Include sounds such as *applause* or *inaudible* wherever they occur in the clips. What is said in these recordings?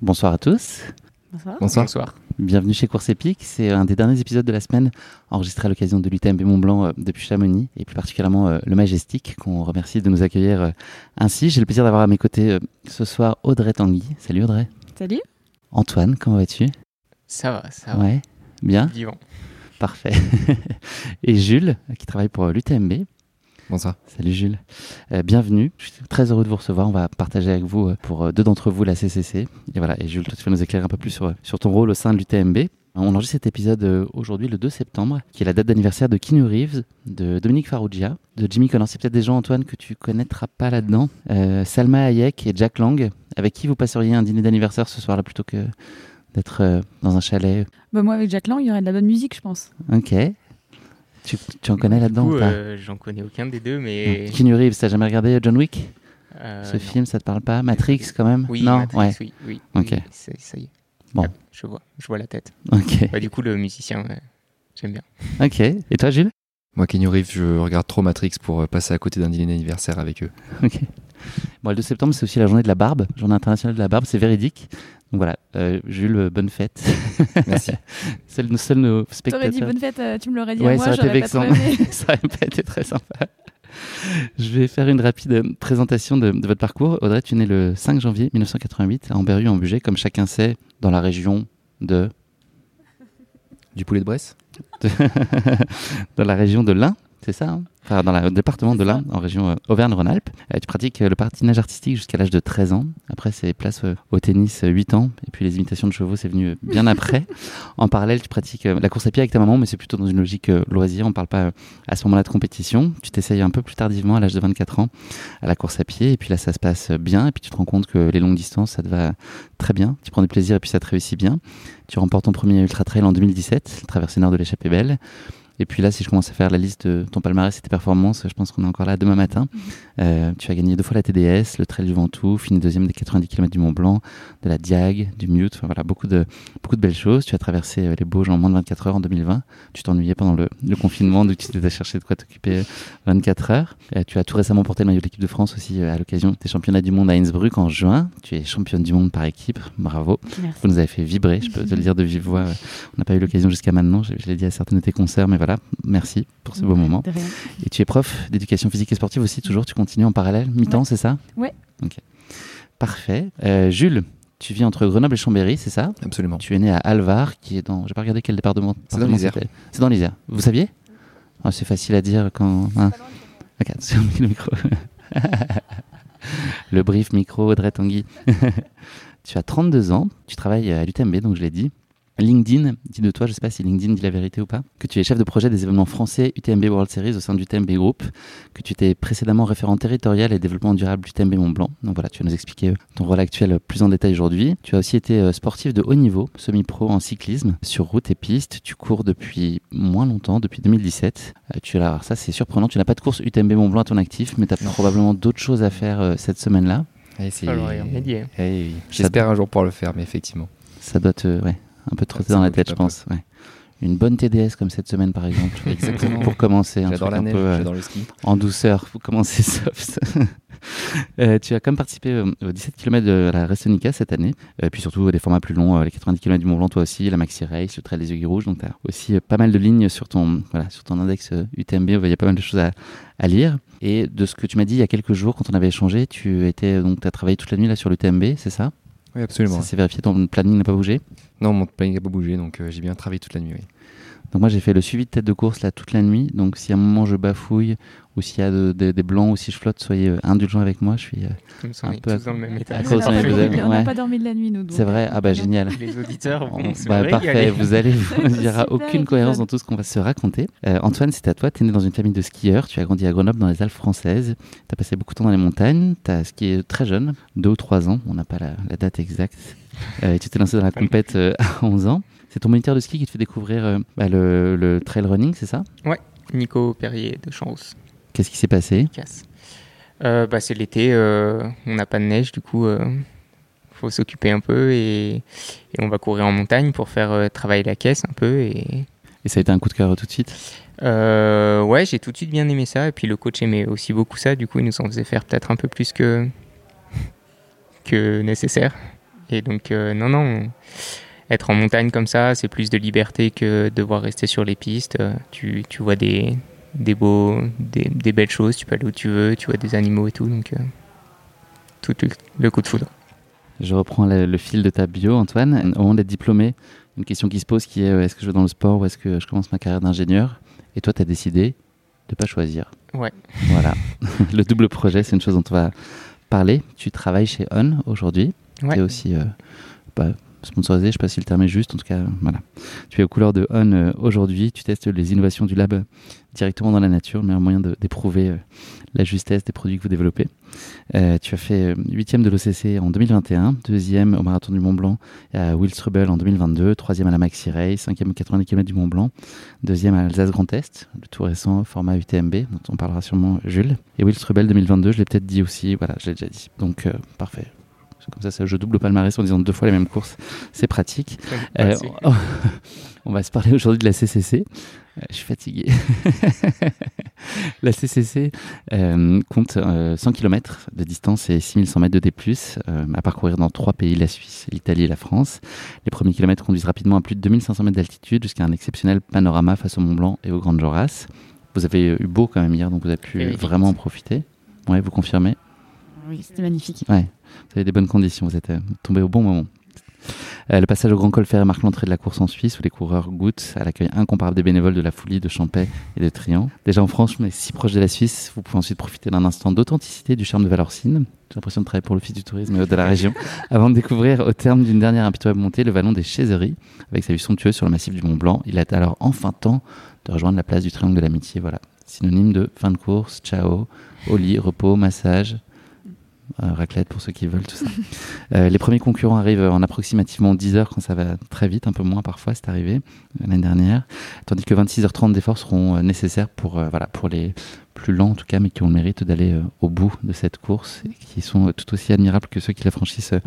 Bonsoir à tous. Bonsoir. Bonsoir. Bienvenue chez Course Épique. C'est un des derniers épisodes de la semaine enregistré à l'occasion de l'UTMB Mont Blanc euh, depuis Chamonix et plus particulièrement euh, le Majestic qu'on remercie de nous accueillir euh, ainsi. J'ai le plaisir d'avoir à mes côtés euh, ce soir Audrey Tanguy. Salut Audrey. Salut. Antoine, comment vas-tu? Ça va, ça va. Ouais. Bien. Vivant. Parfait. *laughs* et Jules qui travaille pour l'UTMB. Bonsoir. Salut Jules. Euh, bienvenue. Je suis très heureux de vous recevoir. On va partager avec vous, euh, pour euh, deux d'entre vous, la CCC. Et voilà. Et Jules, toi, tu vas nous éclairer un peu plus sur, sur ton rôle au sein de l'UTMB. On enregistre cet épisode aujourd'hui, le 2 septembre, qui est la date d'anniversaire de Keanu Reeves, de Dominique Farrugia, de Jimmy Connors. C'est peut-être des gens, Antoine, que tu connaîtras pas là-dedans. Euh, Salma Hayek et Jack Lang, avec qui vous passeriez un dîner d'anniversaire ce soir-là plutôt que d'être euh, dans un chalet. Bah, moi, avec Jack Lang, il y aurait de la bonne musique, je pense. Ok. Tu, tu en connais là-dedans euh, J'en connais aucun des deux, mais. Keanu Reeves, t'as jamais regardé John Wick? Euh, Ce non. film, ça te parle pas? Matrix quand même? Oui, Non? Matrix, Ouais. oui, oui. Ok. oui, ça y est. Bon. Ah, je vois, je vois la tête. Ok. Bah, du coup, le musicien, euh, j'aime bien. Ok. Et toi, Jules Moi, Kenny Reeves, je regarde trop Matrix pour euh, passer à côté d'un dîner d'anniversaire avec eux. Ok. Bon, le 2 septembre, c'est aussi la journée de la barbe, journée internationale de la barbe, c'est véridique. Donc voilà, euh, Jules, euh, bonne fête. Merci. *laughs* Le seul nos T'aurais spectateurs. dit bonne fête, euh, tu me l'aurais dit Ouais, à moi, ça aurait été j'aurais pas vexant. trop aimé. ça aurait pas été très sympa. Je vais faire une rapide présentation de, de votre parcours. Audrey, tu es née le 5 janvier 1988 à Amberru en Bugey, comme chacun sait, dans la région de, Du poulet de Bresse? *laughs* Dans la région de l'Ain, c'est ça hein Enfin, dans le département de l'Ain, en région euh, Auvergne-Rhône-Alpes. Euh, tu pratiques euh, le patinage artistique jusqu'à l'âge de 13 ans. Après, c'est place au tennis, euh, 8 ans. Et puis les imitations de chevaux, c'est venu bien *laughs* après. en parallèle, tu pratiques la course à pied avec ta maman, mais c'est plutôt dans une logique loisir. On parle pas à ce moment-là de compétition. Tu t'essayes un peu plus tardivement, à l'âge de 24 ans, à la course à pied. Et puis là, ça se passe bien. Et puis tu te rends compte que les longues distances, ça te va très bien. Tu prends du plaisir et puis ça te réussit bien. Tu remportes ton premier ultra trail en 2017, traversée nord de l'échappée belle. Et puis là, si je commence à faire la liste de ton palmarès et tes performances, je pense qu'on est encore là demain matin. Euh, tu as gagné deux fois la TDS, le Trail du Ventoux, fini deuxième des 90 km du Mont Blanc, de la Diag, du Mute, enfin voilà, beaucoup de, beaucoup de belles choses. Tu as traversé euh, les Bauges en moins de 24 heures en 2020. Tu t'ennuyais pendant le, le confinement, donc tu t'es cherché de quoi t'occuper euh, 24 heures. Euh, tu as tout récemment porté le maillot de l'équipe de France aussi à l'occasion des championnats du monde à Innsbruck en juin. Tu es championne du monde par équipe, bravo. Merci. Vous nous avez fait vibrer, je peux te le dire de vive voix. *laughs* On n'a pas eu l'occasion jusqu'à maintenant, je, je l'ai dit à certains de tes concerts, mais voilà, merci pour ce beau moment. De rien. Et tu es prof d'éducation physique et sportive aussi, toujours, tu continues en parallèle, mi-temps, Ouais. c'est ça? Ouais. Ok. Parfait. Euh, Jules, tu vis entre Grenoble et Chambéry, c'est ça? Absolument. Tu es né à Alvar, qui est dans. J'ai pas regardé quel département. C'est dans l'Isère. C'est dans l'Isère. Vous saviez? Ah, C'est facile à dire quand. hein. Ok, sur le micro. *laughs* le brief micro, Audrey Tanguy. *laughs* tu as 32 ans, tu travailles à l'UTMB, donc je l'ai dit. LinkedIn dit de toi, je sais pas si LinkedIn dit la vérité ou pas, que tu es chef de projet des événements français UTMB World Series au sein du UTMB Group, que tu étais précédemment référent territorial et développement durable du UTMB Mont Blanc. Donc voilà, tu vas nous expliquer euh, ton rôle actuel euh, plus en détail aujourd'hui. Tu as aussi été euh, sportif de haut niveau, semi-pro en cyclisme, sur route et piste. Tu cours depuis moins longtemps, depuis 2017. Euh, tu alors ça c'est surprenant, tu n'as pas de course UTMB Mont Blanc à ton actif, mais tu as Non. probablement d'autres choses à faire cette semaine-là. Eh oui. J'espère un jour pouvoir le faire, mais effectivement. Ça doit te, ouais, un peu trotter Ça dans la tête, je pense. ouais. Une bonne TDS comme cette semaine, par exemple. *laughs* Exactement. Pour commencer, un truc la un neige, peu euh, j'adore le ski. en douceur, pour commencer *laughs* soft. Euh, tu as même participé euh, aux 17 km de la Restonica cette année, puis surtout des formats plus longs, les 90 km du Mont Blanc toi aussi, la Maxi Race, le Trail des Aiguilles Rouges, donc tu as aussi pas mal de lignes sur ton, voilà, sur ton index UTMB, il y a pas mal de choses à, à lire. Et de ce que tu m'as dit il y a quelques jours quand on avait échangé, tu étais donc as travaillé toute la nuit là sur l'UTMB, c'est ça? Oui, absolument. Ça s'est vérifié, ton planning n'a pas bougé? Non, mon planning n'a pas bougé, donc euh, j'ai bien travaillé toute la nuit. Oui. Donc moi j'ai fait le suivi de tête de course là toute la nuit. Donc si à un moment je bafouille ou s'il y a de- de- des blancs ou si je flotte, soyez euh, indulgents avec moi. Je suis. euh, Un peu à- tous dans le même état. à On cause n'a on n'a ouais. pas dormi de la nuit, nous. C'est vrai. Ah bah génial. Les auditeurs On- vont se bah, parfait, vous allez, il y aura aucune cohérence dans tout ce qu'on va se raconter. Euh, Antoine, c'est à toi, tu es né dans une famille de skieurs, tu as grandi à Grenoble dans les Alpes françaises, tu as passé beaucoup de temps dans les montagnes, tu as skié très jeune, 2 ou 3 ans, on n'a pas la, la date exacte, Euh, et tu t'es lancé dans la compète euh, à 11 ans. C'est ton moniteur de ski qui te fait découvrir euh, bah, le, le trail running, c'est ça? Nico Perrier de Champs-Rousse, Qu'est-ce qui s'est passé? Casse. Euh, bah, c'est l'été, euh, on n'a pas de neige, du coup, euh, faut s'occuper un peu et, et on va courir en montagne pour faire travailler la caisse un peu. Et Et ça a été un coup de cœur tout de suite? Ouais, j'ai tout de suite bien aimé ça. Et puis le coach aimait aussi beaucoup ça, du coup, il nous en faisait faire peut-être un peu plus que, *laughs* que nécessaire. Et donc, euh, non, non, être en montagne comme ça, c'est plus de liberté que devoir rester sur les pistes. Euh, Tu, tu vois des, des, beaux, des, des belles choses, tu peux aller où tu veux, tu vois des animaux et tout. Donc, euh, tout le, coup de foudre. Je reprends le, le fil de ta bio, Antoine. Au moment d'être diplômé, une question qui se pose qui est euh, est-ce que je vais dans le sport ou est-ce que je commence ma carrière d'ingénieur? Et toi, tu as décidé de pas choisir. Ouais. Voilà. *laughs* le double projet, c'est une chose dont on va parler. Tu travailles chez On aujourd'hui. Ouais. Tu es aussi euh, bah, sponsorisé, je ne sais pas si le terme est juste, en tout cas, voilà. Tu es aux couleurs de On euh, aujourd'hui. Tu testes les innovations du lab directement dans la nature, le meilleur moyen d'éprouver euh, la justesse des produits que vous développez. Euh, tu as fait huitième de l'OCC en 2021, deuxième au Marathon du Mont Blanc à Wilstrubel en 2022, troisième à la Maxi Race, cinquième aux 90 km du Mont Blanc, deuxième à Alsace Grand Est, le tout récent format UTMB, dont on parlera sûrement Jules. Et Wilstrubel 2022, je l'ai peut-être dit aussi, voilà, je l'ai déjà dit. Donc parfait. Comme ça, ça, je double le palmarès en disant deux fois les mêmes courses. C'est pratique. Euh, *laughs* on va se parler aujourd'hui de la CCC. Euh, je suis fatigué. *laughs* la CCC euh, compte euh, 100 km de distance et 6100 mètres de D+, euh, à parcourir dans trois pays, la Suisse, l'Italie et la France. Les premiers kilomètres conduisent rapidement à plus de 2500 mètres d'altitude jusqu'à un exceptionnel panorama face au Mont Blanc et aux Grandes Jorasses. Vous avez eu beau quand même hier, donc vous avez pu vraiment en profiter. Ouais, vous confirmez? Oui, c'était magnifique. Ouais, vous avez des bonnes conditions, vous êtes euh, tombé au bon moment. Euh, le passage au Grand Col Ferret marque l'entrée de la course en Suisse où les coureurs goûtent à l'accueil incomparable des bénévoles de la Foulie, de Champais et de Trian. Déjà en France, mais si proche de la Suisse, vous pouvez ensuite profiter d'un instant d'authenticité du charme de Valorcine. J'ai l'impression de travailler pour l'Office du tourisme et de la région. *laughs* Avant de découvrir, au terme d'une dernière impitoyable montée, le vallon des Chézeries, avec sa vue somptueuse sur le massif du Mont Blanc. Il est alors enfin temps de rejoindre la place du Triangle de l'Amitié. Voilà, synonyme de fin de course, ciao, au lit, repos, massage, raclette pour ceux qui veulent, tout ça. *laughs* Euh, les premiers concurrents arrivent en approximativement 10 heures quand ça va très vite, un peu moins parfois, c'est arrivé euh, l'année dernière. Tandis que 26h30 d'efforts seront euh, nécessaires pour, euh, voilà, pour les plus lents en tout cas, mais qui ont le mérite d'aller euh, au bout de cette course et qui sont euh, tout aussi admirables que ceux qui la franchissent euh,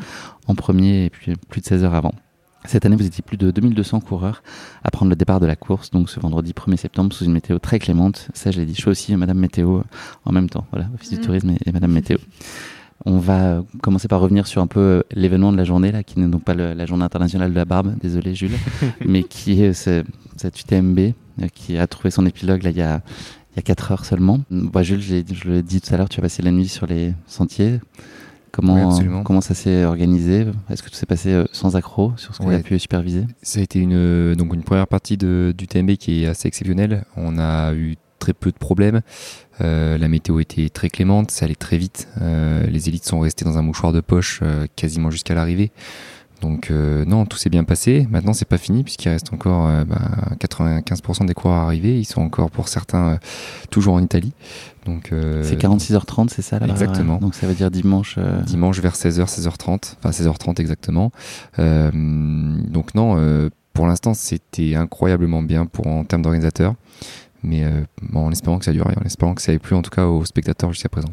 en premier et puis euh, plus de 16 heures avant. Cette année, vous étiez plus de 2200 coureurs à prendre le départ de la course, donc ce vendredi 1er septembre, sous une météo très clémente. Ça, je l'ai dit, je suis aussi euh, Madame Météo euh, en même temps, voilà, Office du Mm. Tourisme et, et Madame Météo. On va euh, commencer par revenir sur un peu euh, l'événement de la journée, là, qui n'est donc pas le- la journée internationale de la barbe, désolé Jules, *laughs* mais qui est ce- cette UTMB euh, qui a trouvé son épilogue là, il y a, il y a 4 heures seulement. Bah, Jules, je l'ai- dit tout à l'heure, tu as passé la nuit sur les sentiers. Oui, Comment, comment ça s'est organisé? Est-ce que tout s'est passé euh, sans accroc sur ce qu'on a pu superviser? Ça a été une, euh, donc une première partie de, du TMB qui est assez exceptionnelle. On a eu très peu de problèmes. Euh, la météo était très clémente, ça allait très vite. Euh, les élites sont restées dans un mouchoir de poche euh, quasiment jusqu'à l'arrivée. Donc euh, non, tout s'est bien passé. Maintenant, c'est pas fini puisqu'il reste encore euh, bah, 95% des coureurs arrivés. Ils sont encore pour certains euh, toujours en Italie. Donc euh, C'est 46h30, c'est ça là exactement. Donc ça veut dire dimanche. euh, dimanche vers 16h, 16h30, enfin 16h30 exactement. Euh, donc non, euh, pour l'instant c'était incroyablement bien pour en termes d'organisateur, mais euh, bon, en espérant que ça dure et en espérant que ça ait plu en tout cas aux spectateurs jusqu'à présent.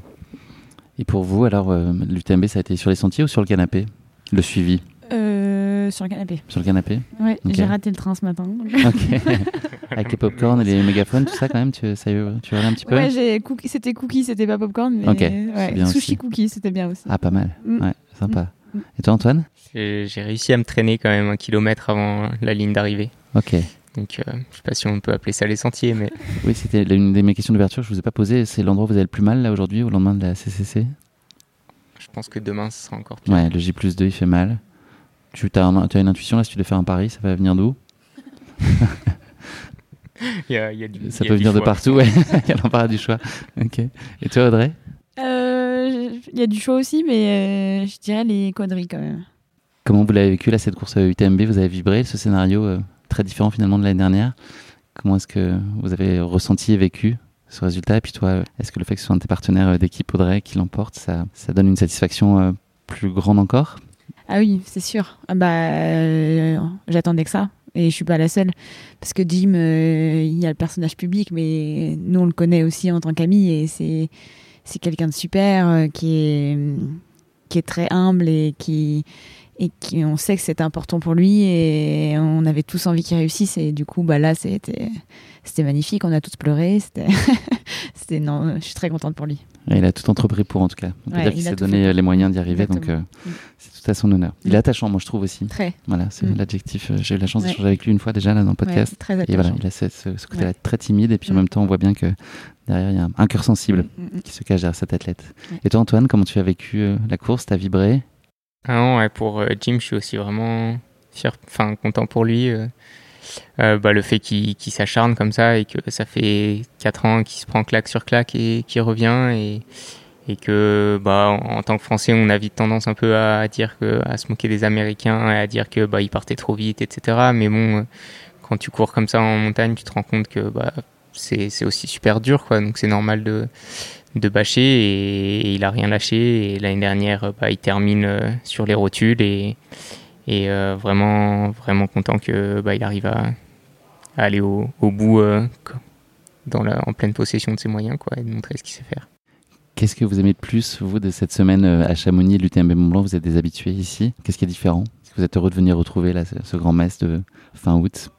Et pour vous, alors, euh, l'UTMB, ça a été sur les sentiers ou sur le canapé Le suivi? Euh, sur le canapé. Sur le canapé? Ouais, Ok. j'ai raté le train ce matin. Ok. *laughs* Avec les popcorn et les mégaphones, tout ça quand même, tu, ça, tu regardes un petit peu? Ouais, cookie, c'était cookie, c'était pas popcorn, mais Ok, ouais, sushi aussi. cookie, c'était bien aussi. Ah, pas mal. Mm. Ouais, sympa. Mm. Et toi, Antoine? J'ai réussi à me traîner quand même un kilomètre avant la ligne d'arrivée. Ok. Donc, euh, je sais pas si on peut appeler ça les sentiers, mais *laughs* Oui, c'était l'une de mes questions d'ouverture. Je vous ai pas posé. C'est l'endroit où vous avez le plus mal là aujourd'hui, au lendemain de la CCC je pense que demain, ce sera encore pire. Ouais, le J plus 2, il fait mal. Tu as, as une intuition là, si tu devais faire un pari, ça va venir d'où *laughs* Il y a, y a du, Ça il y a peut du venir de partout, ouais. *laughs* Il y a l'embarras du choix. Ok. Et toi, Audrey? Euh, Il y a du choix aussi, mais euh, je dirais les quadrilles quand même. Comment vous l'avez vécu là, cette course UTMB Vous avez vibré ce scénario euh, très différent finalement de l'année dernière. Comment est-ce que vous avez ressenti et vécu ce résultat? Et puis toi, est-ce que le fait que ce soit un de tes partenaires euh, d'équipe, Audrey, qui l'emporte, ça, donne une satisfaction euh, plus grande encore? Ah oui, c'est sûr. Ah bah, euh, j'attendais que ça. Et je suis pas la seule. Parce que Jim, il y a le personnage public, mais nous, on le connaît aussi en tant qu'ami. Et c'est, c'est quelqu'un de super, qui, est, qui est très humble et qui, et qui, on sait que c'est important pour lui. Et on avait tous envie qu'il réussisse. Et du coup, bah là, c'était, c'était magnifique. On a tous pleuré. C'était, *laughs* non, je suis très contente pour lui. Et Il a tout entrepris pour en tout cas. On peut Ouais, dire qu'il s'est donné fait. les moyens d'y arriver, donc euh, Mm. c'est tout à son honneur. Il Mm. est attachant, moi je trouve aussi. Très, Voilà, c'est Mm. l'adjectif. euh, J'ai eu la chance Ouais. d'échanger avec lui une fois déjà là dans le podcast. ouais, très Et voilà, il a ce, côté-là Ouais. très timide, et puis en Mm. même temps, on voit bien que derrière, il y a un, un cœur sensible Mm, mm, mm. qui se cache derrière cet athlète. Et toi, Antoine, comment tu as vécu euh, la course? T'as vibré? Ah non, ouais, pour euh, Jim, je suis aussi vraiment fier, enfin content pour lui. euh. Euh, bah, le fait qu'il qu'il s'acharne comme ça et que ça fait 4 ans qu'il se prend claque sur claque et qu'il revient et, et que bah, en, tant que Français, on a vite tendance un peu à, dire que, à se moquer des Américains et à dire que bah, partaient trop vite, etc. Mais bon, quand tu cours comme ça en montagne, tu te rends compte que bah, c'est aussi super dur, quoi. Donc c'est normal de de bâcher et, il a rien lâché et l'année dernière bah, il termine euh, sur les rotules et, et euh, vraiment vraiment content que bah, il arrive à, aller au, au bout euh, dans la, en pleine possession de ses moyens quoi et de montrer ce qu'il sait faire. Qu'est-ce que vous aimez le plus, vous, de cette semaine euh, à Chamonix l'UTMB Mont Blanc Vous êtes des habitués ici. Qu'est-ce qui est différent? Est-ce que vous êtes heureux de venir retrouver là, ce, ce grand mess de fin août?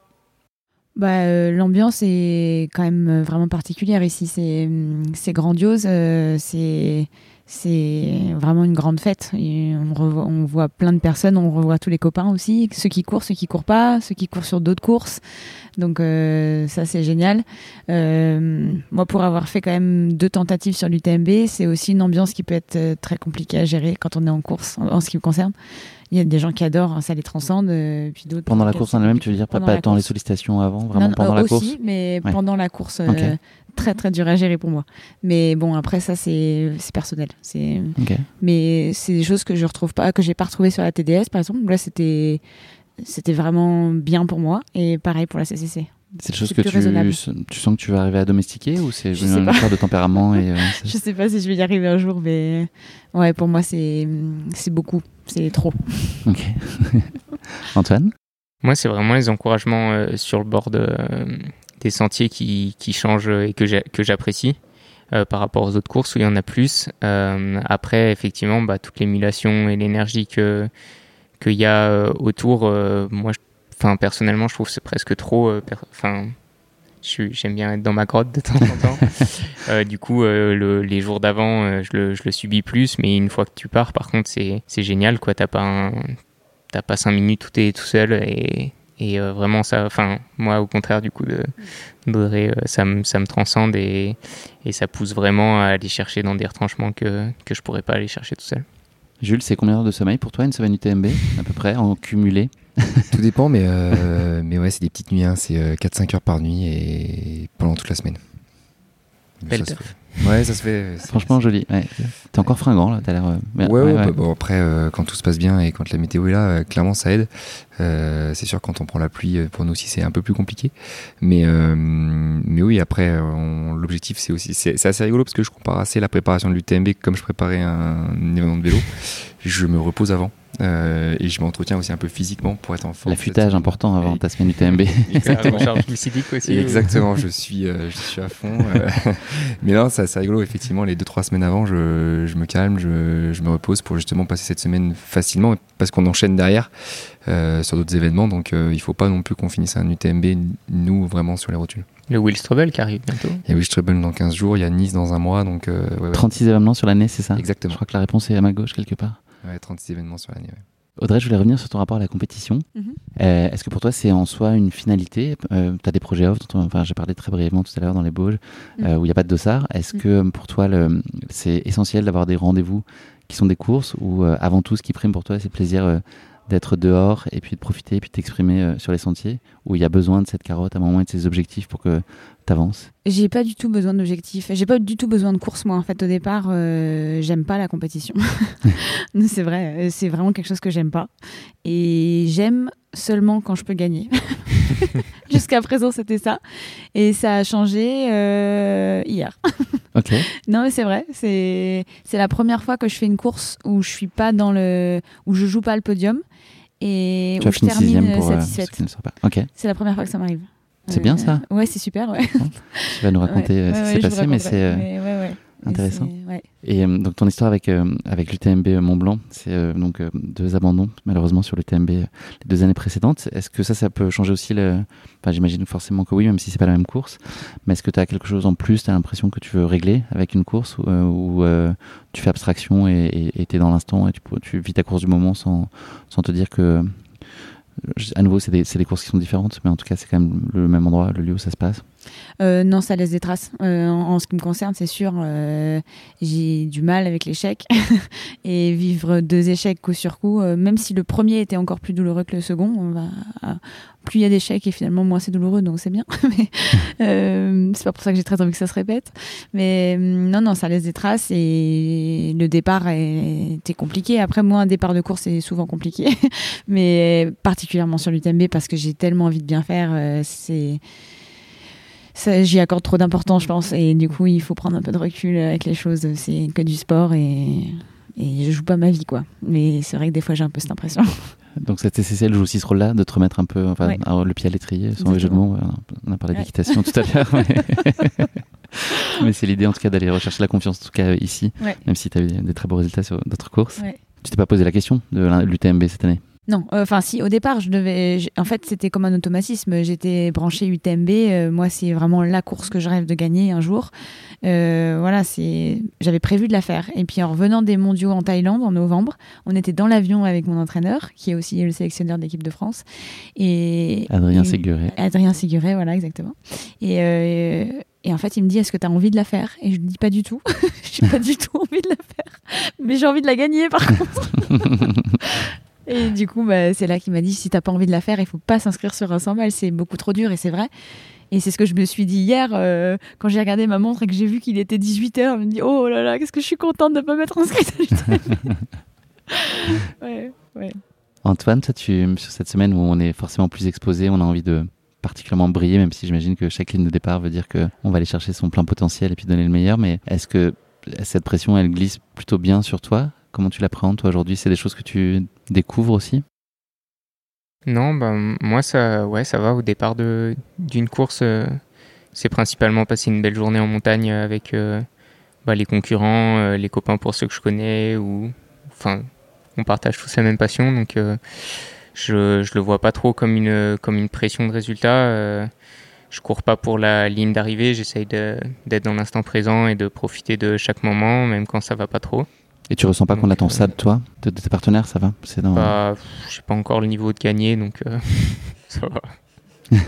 Bah, euh, l'ambiance est quand même euh, vraiment particulière ici. C'est, c'est grandiose. euh, c'est, vraiment une grande fête. On, on voit plein de personnes. On revoit tous les copains aussi. Ceux qui courent, ceux qui courent pas, ceux qui courent sur d'autres courses. Donc, euh, ça, c'est génial. Euh, moi, pour avoir fait quand même deux tentatives sur l'UTMB, c'est aussi une ambiance qui peut être euh, très compliquée à gérer quand on est en course, en ce qui me concerne. Il y a des gens qui adorent, hein, ça les transcende. euh, puis d'autres Pendant la course en elle-même, tu veux dire pas, pas tant les sollicitations avant, vraiment non, pendant euh, la aussi, course mais Ouais. pendant la course, euh, très très dur à gérer pour moi. Mais bon, après ça c'est c'est personnel. C'est mais c'est des choses que je retrouve pas, que j'ai pas retrouvées sur la TDS par exemple. Là c'était c'était vraiment bien pour moi et pareil pour la CCC. C'est des choses que tu, tu sens que tu vas arriver à domestiquer ou c'est une pas. histoire de tempérament et, euh, *laughs* Je sais pas si je vais y arriver un jour, mais ouais pour moi c'est c'est beaucoup, c'est trop. Ok. *laughs* Antoine Moi, c'est vraiment les encouragements euh, sur le bord de, euh, des sentiers qui, qui changent et que j'a- que j'apprécie euh, par rapport aux autres courses où il y en a plus. Euh, après, effectivement, bah, toute l'émulation et l'énergie que qu'il y a euh, autour, euh, moi, je- enfin personnellement, je trouve que c'est presque trop. euh, Enfin, j'aime bien être dans ma grotte de temps en temps. *laughs* Euh, du coup, euh, le- les jours d'avant, euh, je, le, je le subis plus, mais une fois que tu pars, par contre, c'est génial, quoi. T'as pas un, t'as pas cinq minutes où t'es tout seul et, et vraiment ça enfin moi au contraire du coup de d'Audrey ça me ça me transcende et, et ça pousse vraiment à aller chercher dans des retranchements que que je pourrais pas aller chercher tout seul Jules, c'est combien d'heures de sommeil pour toi une semaine UTMB à peu près en cumulé? *laughs* Tout dépend, mais, euh, mais ouais, c'est des petites nuits. hein. C'est euh, 4-5 heures par nuit et pendant toute la semaine. Belle Ça se perf. fait. Ouais, ça se fait. Franchement joli. Ouais. T'es encore fringant là, t'as l'air. euh, Ouais, bien. ouais, bah, bon, après, euh, quand tout se passe bien et quand la météo est là, euh, clairement, ça aide. Euh, c'est sûr, quand on prend la pluie, euh, pour nous aussi, c'est un peu plus compliqué. Mais, euh, mais oui, après, euh, l'objectif, c'est aussi. C'est c'est assez rigolo parce que je compare assez la préparation de l'UTMB comme je préparais un, événement de vélo. Je me repose avant. euh, et je m'entretiens aussi un peu physiquement pour être en forme. L'affûtage important avant ta semaine UTMB. Exactement. Charge glucidique aussi. Exactement, je *laughs* suis, je suis à fond. *laughs* mais là, c'est rigolo, effectivement, les 2-3 semaines avant, je, je me calme, je, je, me repose pour justement passer cette semaine facilement parce qu'on enchaîne derrière sur d'autres événements. Donc il ne faut pas non plus qu'on finisse un UTMB, nous, vraiment sur les rotules. Le Will Strubble qui arrive bientôt. Il y a Will Strubble dans 15 jours, il y a Nice dans un mois. Donc, ouais, 36 événements sur l'année, c'est ça? Exactement. Je crois que la réponse est à ma gauche quelque part. Ouais, 36 événements sur l'année. Ouais. Audrey, je voulais revenir sur ton rapport à la compétition. Mm -hmm. euh, Est-ce que pour toi, c'est en soi une finalité? Euh, Tu as des projets off, dont enfin, j'ai parlé très brièvement tout à l'heure dans les Bauges, mm -hmm. euh, où il n'y a pas de dossard. Est-ce mm -hmm. que pour toi, c'est essentiel d'avoir des rendez-vous qui sont des courses, ou avant tout, ce qui prime pour toi, c'est le plaisir d'être dehors et puis de profiter et puis de t'exprimer sur les sentiers, où il y a besoin de cette carotte à un moment et de ces objectifs pour que tu avances J'ai pas du tout besoin d'objectifs. J'ai pas du tout besoin de course, moi. En fait, au départ, euh, j'aime pas la compétition. *laughs* c'est vrai, c'est vraiment quelque chose que j'aime pas. Et j'aime seulement quand je peux gagner. *laughs* Jusqu'à présent, c'était ça. Et ça a changé euh, hier. *laughs* Non, mais c'est vrai. C'est la première fois que je fais une course où je suis pas dans le. où je joue pas le podium. Et tu où je termine pour, satisfaite. Euh. C'est la première fois que ça m'arrive. C'est bien ça Ouais, c'est super, ouais. Tu vas nous *laughs* raconter ouais, ce qui s'est passé, mais c'est euh, intéressant. Et euh, donc ton histoire avec, euh, avec l'UTMB Mont Blanc, c'est euh, donc deux abandons malheureusement sur l'UTMB les deux années précédentes. Est-ce que ça, ça peut changer aussi le... Enfin, j'imagine forcément que oui, même si c'est pas la même course. Mais est-ce que tu as quelque chose en plus, tu as l'impression que tu veux régler avec une course ou, ou tu fais abstraction et tu es dans l'instant et tu, tu vis ta course du moment sans, sans te dire que à nouveau, c'est des, des, courses qui sont différentes, mais en tout cas, c'est quand même le même endroit, le lieu où ça se passe. Euh, non, ça laisse des traces. Euh, en, en, ce qui me concerne, c'est sûr, euh, j'ai du mal avec l'échec. *laughs* et vivre deux échecs coup sur coup, même si le premier était encore plus douloureux que le second, on va, plus il y a d'échecs et finalement moins c'est douloureux, donc c'est bien. *laughs* mais *laughs* c'est pas pour ça que j'ai très envie que ça se répète. Mais non, non, ça laisse des traces et le départ était compliqué. Après, moi, un départ de course est souvent compliqué, mais particulièrement sur l'UTMB parce que j'ai tellement envie de bien faire, c'est j'y accorde trop d'importance, je pense. Et du coup, il faut prendre un peu de recul avec les choses. C'est que du sport et, et je joue pas ma vie, quoi. Mais c'est vrai que des fois, j'ai un peu cette impression. *laughs* Donc cette TCCL joue aussi ce rôle-là, de te remettre un peu enfin, ouais. le pied à l'étrier, sans jeu de mots. On a parlé ouais. d'équitation tout à l'heure. *laughs* Mais, *laughs* mais c'est l'idée en tout cas d'aller rechercher la confiance, en tout cas ici, ouais. même si tu as eu des très beaux résultats sur d'autres courses. Tu t'es pas posé la question de l'UTMB cette année? Non, enfin euh, si au départ je devais, je, en fait c'était comme un automatisme. J'étais branché UTMB. Euh, moi c'est vraiment la course que je rêve de gagner un jour. Euh, voilà, c'est, j'avais prévu de la faire. Et puis en revenant des Mondiaux en Thaïlande en novembre, on était dans l'avion avec mon entraîneur qui est aussi le sélectionneur d'équipe de France et Adrien et, Séguret. Adrien Séguret, voilà exactement. Et et en fait, il me dit Est-ce que tu as envie de la faire? Et je lui dis Pas du tout. *laughs* j'ai pas du tout envie de la faire. Mais j'ai envie de la gagner par contre. *laughs* Et du coup, bah, c'est là qu'il m'a dit si t'as pas envie de la faire, il faut pas s'inscrire sur un 100 balles, c'est beaucoup trop dur et c'est vrai. Et c'est ce que je me suis dit hier euh, quand j'ai regardé ma montre et que j'ai vu qu'il était 18h. Je me dis oh là là, qu'est-ce que je suis contente de pas m'être inscrite à *laughs* ouais, ouais. Antoine, toi, tu, sur cette semaine où on est forcément plus exposé, on a envie de particulièrement briller, même si j'imagine que chaque ligne de départ veut dire qu'on va aller chercher son plein potentiel et puis donner le meilleur. Mais est-ce que cette pression, elle glisse plutôt bien sur toi Comment tu l'appréhendes toi aujourd'hui? C'est des choses que tu découvres aussi? Non, bah, moi ça, ouais, ça va. Au départ d'une course, euh, c'est principalement passer une belle journée en montagne avec euh, bah, les concurrents, euh, les copains pour ceux que je connais, ou enfin, on partage tous la même passion, donc je, je le vois pas trop comme une, pression de résultat. je cours pas pour la ligne d'arrivée, j'essaye d'être dans l'instant présent et de profiter de chaque moment, même quand ça va pas trop. Et tu ressens pas qu'on attend ça de toi, de, de, tes partenaires, ça va? C'est dans... bah, j'ai pas encore le niveau de gagner, donc euh, *laughs* ça va. *laughs*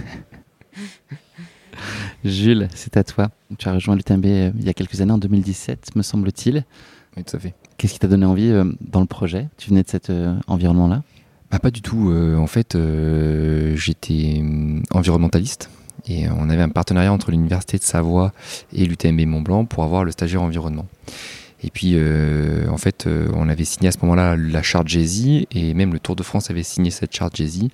Jules, c'est à toi. Tu as rejoint l'UTMB euh, il y a quelques années, en 2017, me semble-t-il. Oui, tout à fait. Qu'est-ce qui t'a donné envie euh, dans le projet? Tu venais de cet euh, environnement-là? Bah, Pas du tout. Euh, en fait, euh, j'étais environnementaliste. Et on avait un partenariat entre l'Université de Savoie et l'UTMB Mont-Blanc pour avoir le stagiaire environnement. Et puis, euh, en fait, euh, on avait signé à ce moment-là la charte Jay-Z, et même le Tour de France avait signé cette charte Jay-Z.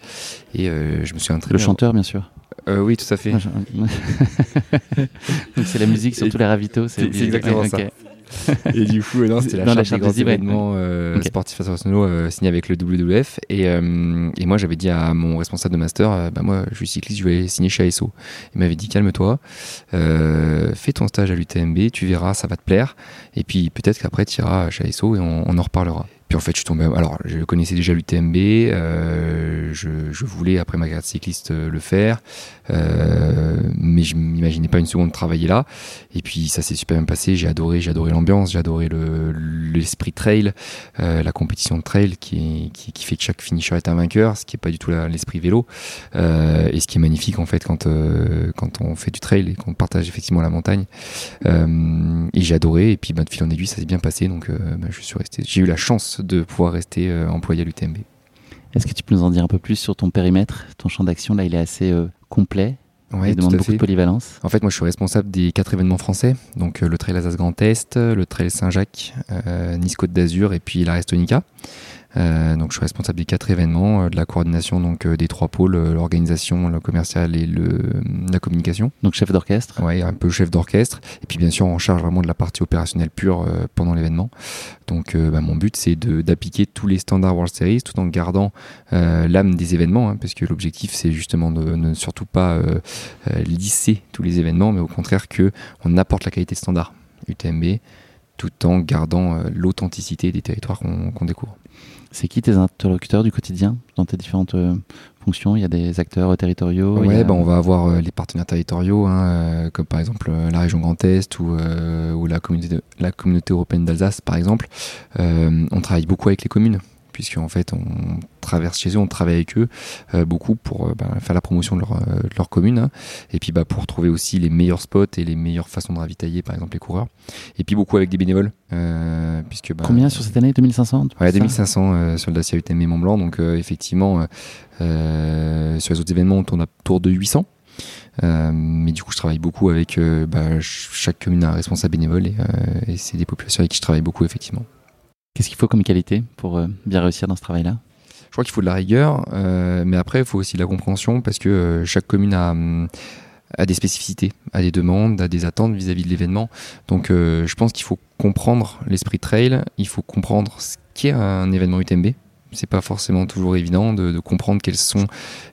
Et euh, je me suis très Le chanteur, bien sûr. oui, tout à fait. *laughs* c'est la musique sur tous les ravitaux. C'est exactement okay. ça. Et du coup, non, c'était la la charte des charte grands des ouais. événements euh, Ok. sportifs internationaux euh, signés avec le WWF. Et, euh, et moi, j'avais dit à mon responsable de master, bah, moi, je suis cycliste, je vais signer chez ASO. Il m'avait dit, calme-toi, fais ton stage à l'UTMB, tu verras, ça va te plaire. Et puis peut-être qu'après, tu iras chez ASO et on, on en reparlera. Puis en fait, je suis tombé. Alors, je connaissais déjà l'UTMB. Euh, je, je voulais, après ma carrière de cycliste, euh, le faire. Euh, mais je m'imaginais pas une seconde travailler là. Et puis, ça s'est super bien passé. J'ai adoré, j'ai adoré l'ambiance, j'ai adoré le- l'esprit trail, euh, la compétition de trail qui, qui, qui fait que chaque finisher est un vainqueur, ce qui est pas du tout l'esprit vélo. Euh, et ce qui est magnifique, en fait, quand, euh, quand on fait du trail et qu'on partage effectivement la montagne. Et j'ai adoré. Et puis, bah, de fil en aiguille, ça s'est bien passé. Donc, bah, je suis resté. J'ai eu la chance de pouvoir rester euh, employé à l'UTMB. Est-ce que tu peux nous en dire un peu plus sur ton périmètre Ton champ d'action, là, il est assez euh, complet. Ouais, il demande beaucoup fait. de polyvalence. En fait, moi, je suis responsable des quatre événements français, donc euh, le Trail Alsace Grand Est, le Trail Saint-Jacques, euh, Nice Côte d'Azur et puis la Restonica. Euh, donc, je suis responsable des quatre événements, euh, de la coordination donc euh, des trois pôles, l'organisation, le commercial et le, la communication. Donc chef d'orchestre. Ouais, un peu chef d'orchestre. Et puis, bien sûr, en charge vraiment de la partie opérationnelle pure pendant l'événement. Donc, bah, mon but, c'est d'appliquer tous les standards World Series tout en gardant l'âme des événements, hein, parce que l'objectif, c'est justement de ne surtout pas lisser tous les événements, mais au contraire que on apporte la qualité standard UTMB tout en gardant l'authenticité des territoires qu'on qu'on découvre. C'est qui tes interlocuteurs du quotidien dans tes différentes euh, fonctions? Il y a des acteurs territoriaux a- bah, on va avoir euh, les partenaires territoriaux, hein, euh, comme par exemple la région Grand Est ou, ou la, communauté de- la communauté européenne d'Alsace, par exemple. On travaille beaucoup avec les communes, puisqu'en fait, on traverse chez eux, on travaille avec eux euh, beaucoup pour euh, bah, faire la promotion de leur, euh, de leur commune, hein. et puis bah, pour trouver aussi les meilleurs spots et les meilleures façons de ravitailler, par exemple, les coureurs. Et puis beaucoup avec des bénévoles, puisque bah, Combien sur cette année? 2500 Ouais, ça? 2500 euh, sur le Dacia UTMB Mont Blanc. Donc, effectivement, sur les autres événements, on tourne autour de 800. Euh, mais du coup, je travaille beaucoup avec euh, bah, ch- chaque commune a un responsable bénévole et, euh, et c'est des populations avec qui je travaille beaucoup, effectivement. Qu'est-ce qu'il faut comme qualité pour euh, bien réussir dans ce travail-là? Je crois qu'il faut de la rigueur, euh, mais après, il faut aussi de la compréhension parce que euh, chaque commune a, hum, des spécificités, a des demandes, a des attentes vis-à-vis de l'événement. Donc, je pense qu'il faut comprendre l'esprit trail, il faut comprendre ce qu'est un événement UTMB. C'est pas forcément toujours évident de, de comprendre quelles sont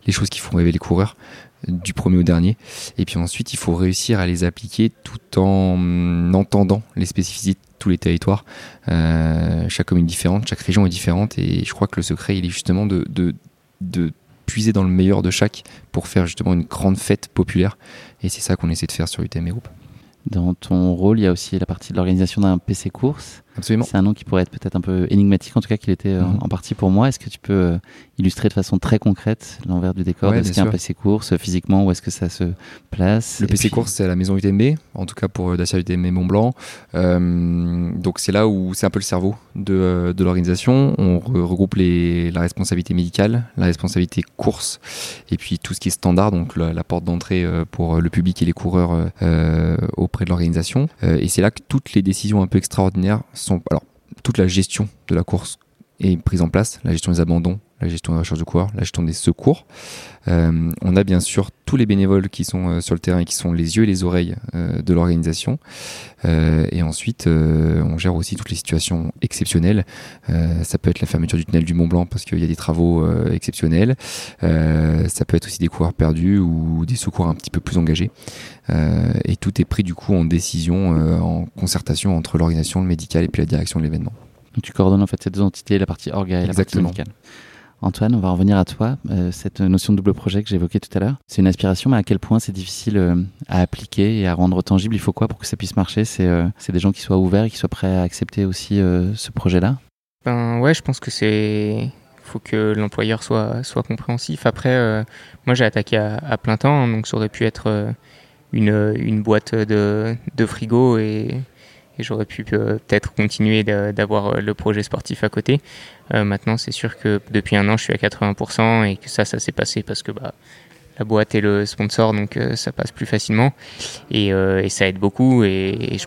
les choses qui font rêver les coureurs du premier au dernier. Et puis ensuite, il faut réussir à les appliquer tout en hum, entendant les spécificités de tous les territoires. Euh, chaque commune est différente, chaque région est différente, et je crois que le secret, il est justement de, de, de puiser dans le meilleur de chaque pour faire justement une grande fête populaire. Et c'est ça qu'on essaie de faire sur UTM Group. Dans ton rôle, il y a aussi la partie de l'organisation d'un PC course. Absolument. C'est un nom qui pourrait être peut-être un peu énigmatique, en tout cas qu'il était euh, Mhm. en partie pour moi. Est-ce que tu peux euh, illustrer de façon très concrète l'envers du décor Ouais, de ce qu'est un. PC course euh, physiquement Où est-ce que ça se place? Le PC puis- course, c'est à la maison UTMB, en tout cas pour Dacia UTMB Mont Blanc. Euh, donc c'est là où c'est un peu le cerveau de, de l'organisation. On re- regroupe les, la responsabilité médicale, la responsabilité course, et puis tout ce qui est standard, donc la, la porte d'entrée pour le public et les coureurs auprès de l'organisation. Et c'est là que toutes les décisions un peu extraordinaires sont... Alors, toute la gestion de la course est prise en place, la gestion des abandons, la gestion de la recherche de coureurs, la gestion des secours. Euh, on a bien sûr tous les bénévoles qui sont euh, sur le terrain et qui sont les yeux et les oreilles euh, de l'organisation. Et ensuite, on gère aussi toutes les situations exceptionnelles. Ça peut être la fermeture du tunnel du Mont Blanc parce qu'il y a des travaux exceptionnels. Ça peut être aussi des coureurs perdus ou des secours un petit peu plus engagés. Et tout est pris du coup en décision, en concertation entre l'organisation, le médical et puis la direction de l'événement. Tu coordonnes en fait ces deux entités, la partie orga et la partie médicale. Antoine, on va revenir à toi. Euh, cette notion de double projet que j'évoquais tout à l'heure, c'est une aspiration, mais à quel point c'est difficile euh, à appliquer et à rendre tangible? Il faut quoi pour que ça puisse marcher? C'est euh, des gens qui soient ouverts et qui soient prêts à accepter aussi ce projet-là? Ben ouais, je pense que c'est faut que l'employeur soit soit compréhensif. Après, moi j'ai attaqué à, plein temps, hein, donc ça aurait pu être une, une boîte de, de frigo et, et j'aurais pu euh, peut-être continuer d'avoir euh, le projet sportif à côté. Euh, maintenant, c'est sûr que depuis un an, je suis à 80% et que ça, ça s'est passé parce que bah, la boîte est le sponsor, donc euh, ça passe plus facilement et, euh, et ça aide beaucoup. Et, et je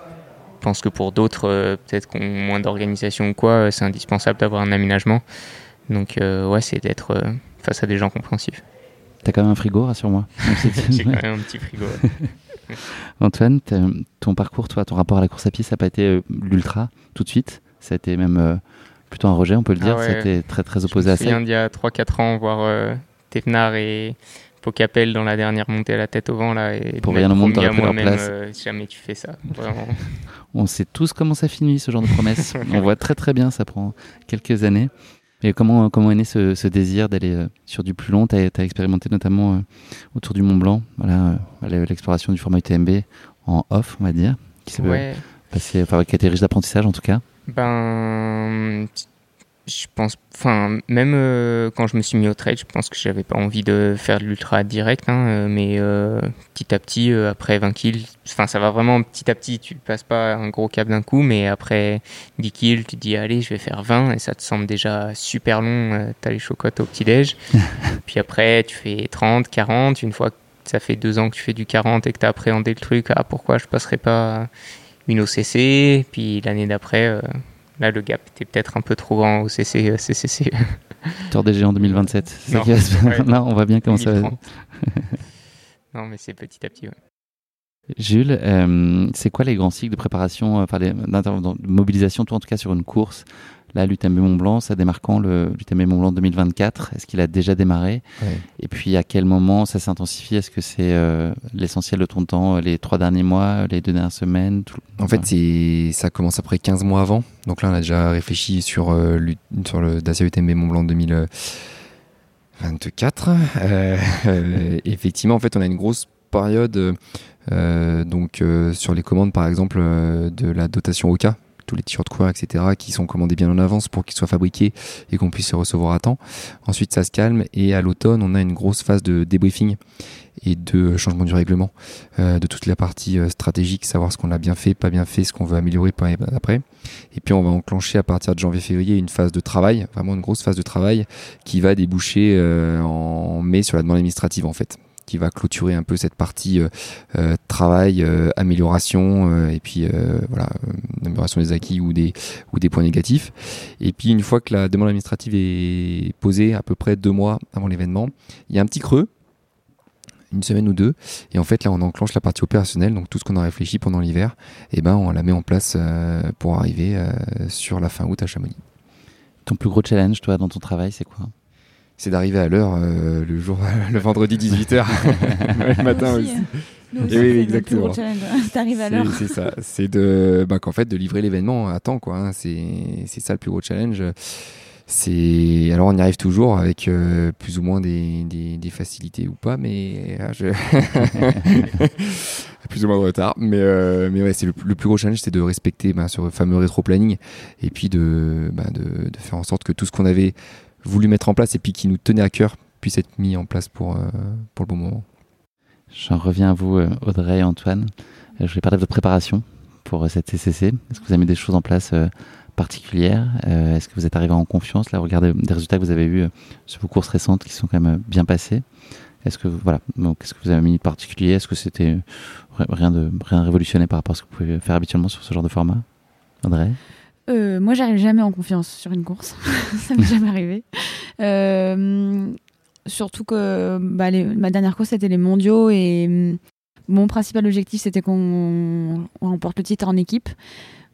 pense que pour d'autres, peut-être qui ont moins d'organisation ou quoi, c'est indispensable d'avoir un aménagement. Donc ouais, c'est d'être face à des gens compréhensifs. T'as quand même un frigo, rassure-moi. *laughs* J'ai quand même un petit frigo. ouais. *laughs* *laughs* Antoine, ton parcours, toi, ton rapport à la course à pied, ça n'a pas été l'ultra tout de suite? Ça a été même plutôt un rejet, on peut le dire? Ah C'était très très opposé à ça? Je me il y a 3-4 ans voir euh, Tefnar et Pocapel dans la dernière montée à la tête au vent là. Et Pour rien au monde, t'aurais pris leur place. Euh, jamais tu fais ça, *laughs* vraiment. on sait tous comment ça finit ce genre de promesse. *laughs* on voit très très bien, ça prend quelques années. Et comment, comment est né ce, désir d'aller euh, sur du plus long? Tu as, expérimenté notamment euh, autour du Mont Blanc, voilà, l'exploration du format UTMB en off, on va dire, qui s'est passé, enfin, qui a été riche d'apprentissage en tout cas. Ben, je pense, enfin, même euh, quand je me suis mis au trail, je pense que j'avais pas envie de faire de l'ultra direct, hein, euh, mais euh, petit à petit, après 20 kills, enfin, ça va vraiment petit à petit, tu passes pas un gros cap d'un coup, mais après 10 kills, tu te dis, allez, je vais faire 20, et ça te semble déjà super long, tu as les chocottes au petit-déj, *laughs* puis après, tu fais 30, 40, une fois que ça fait deux ans que tu fais du 40 et que tu as appréhendé le truc, ah, pourquoi je passerai pas une OCC, puis l'année d'après, là le gap était peut-être un peu trop grand au CC, CCC. Tour des géants 2027, non, là on voit bien comment ça va. *laughs* non mais c'est petit à petit. Jules, euh, c'est quoi les grands cycles de préparation, euh, enfin de mobilisation, toi en tout cas sur une course Là, l'UTMB Mont Blanc, ça démarre quand l'UTMB Mont Blanc 2024 Est-ce qu'il a déjà démarré? Et puis, à quel moment ça s'intensifie? Est-ce que c'est euh, l'essentiel de ton temps, euh, les trois derniers mois, les deux dernières semaines En fait, ça commence après 15 mois avant. Donc là, on a déjà réfléchi sur, euh, sur le Dacia UTMB Mont Blanc 2024. effectivement, en fait, on a une grosse période donc sur les commandes, par exemple, de la dotation OCA tous les t-shirts coureurs, etc., qui sont commandés bien en avance pour qu'ils soient fabriqués et qu'on puisse les recevoir à temps. Ensuite, ça se calme et à l'automne, on a une grosse phase de débriefing et de changement du règlement, euh, de toute la partie euh, stratégique, savoir ce qu'on a bien fait, pas bien fait, ce qu'on veut améliorer après. Et puis on va enclencher à partir de janvier-février une phase de travail, vraiment une grosse phase de travail qui va déboucher euh, en mai sur la demande administrative en fait qui va clôturer un peu cette partie euh, euh, travail, euh, amélioration et puis voilà, amélioration des acquis ou des ou des points négatifs. Et puis une fois que la demande administrative est posée, à peu près deux mois avant l'événement, il y a un petit creux une semaine ou deux. Et en fait, là, on enclenche la partie opérationnelle. Donc, tout ce qu'on a réfléchi pendant l'hiver, et eh ben, on la met en place pour arriver sur la fin août à Chamonix. Ton plus gros challenge, toi, dans ton travail, c'est quoi? C'est d'arriver à l'heure euh, le jour, *laughs* le vendredi 18h, *laughs* le matin aussi. Nous aussi, oui, exactement. T'arrives à l'heure. C'est ça. C'est de, bah, qu'en fait, de livrer l'événement à temps, quoi. Hein. C'est, c'est ça le plus gros challenge. C'est, alors on y arrive toujours avec euh, plus ou moins des, des, des, facilités ou pas, mais euh, je... *laughs* plus ou moins de retard. Mais, mais ouais, c'est le, plus gros challenge, c'est de respecter bah, ce fameux rétro-planning et puis de, bah, de, de faire en sorte que tout ce qu'on avait voulu mettre en place et puis qui nous tenait à cœur puisse être mis en place pour, euh, pour le bon moment. J'en reviens à vous, euh, Audrey et Antoine. Euh, je vais parler de votre préparation pour cette CCC. Est-ce que vous avez mis des choses en place particulières? Est-ce que vous êtes arrivé en confiance? Là, regardez des résultats que vous avez eus sur vos courses récentes qui sont quand même bien passées. Est-ce que voilà, qu'est-ce que vous avez mis de particulier? Est-ce que c'était rien de rien révolutionné par rapport à ce que vous pouvez faire habituellement sur ce genre de format? Audrey? Euh, moi, j'arrive jamais en confiance sur une course. *laughs* ça m'est *laughs* jamais arrivé. Euh, surtout que bah, ma dernière course, c'était les mondiaux et mm, mon principal objectif, c'était qu'on remporte le titre en équipe.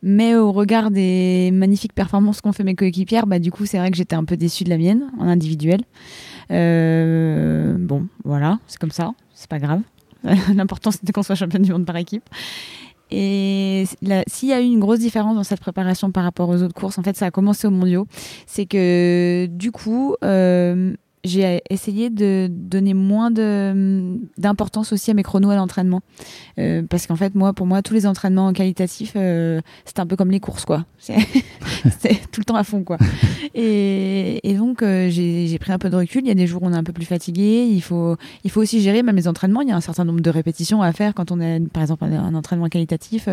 Mais au regard des magnifiques performances qu'ont fait mes coéquipières, bah, du coup, c'est vrai que j'étais un peu déçue de la mienne en individuel. Euh, bon, voilà, c'est comme ça, c'est pas grave. *laughs* L'important, c'était qu'on soit championne du monde par équipe. Et s'il y a eu une grosse différence dans cette préparation par rapport aux autres courses, en fait, ça a commencé au mondiaux. C'est que du coup, euh, j'ai essayé de donner moins d'importance aussi à mes chronos à l'entraînement. Euh, parce qu'en fait, moi, pour moi, tous les entraînements qualitatifs, euh, c'est un peu comme les courses, quoi. *laughs* C'est tout le temps à fond, quoi. Et, et donc, euh, j'ai pris un peu de recul. Il y a des jours où on est un peu plus fatigué. Il faut, il faut aussi gérer même les entraînements. Il y a un certain nombre de répétitions à faire quand on a, par exemple, un, entraînement qualitatif.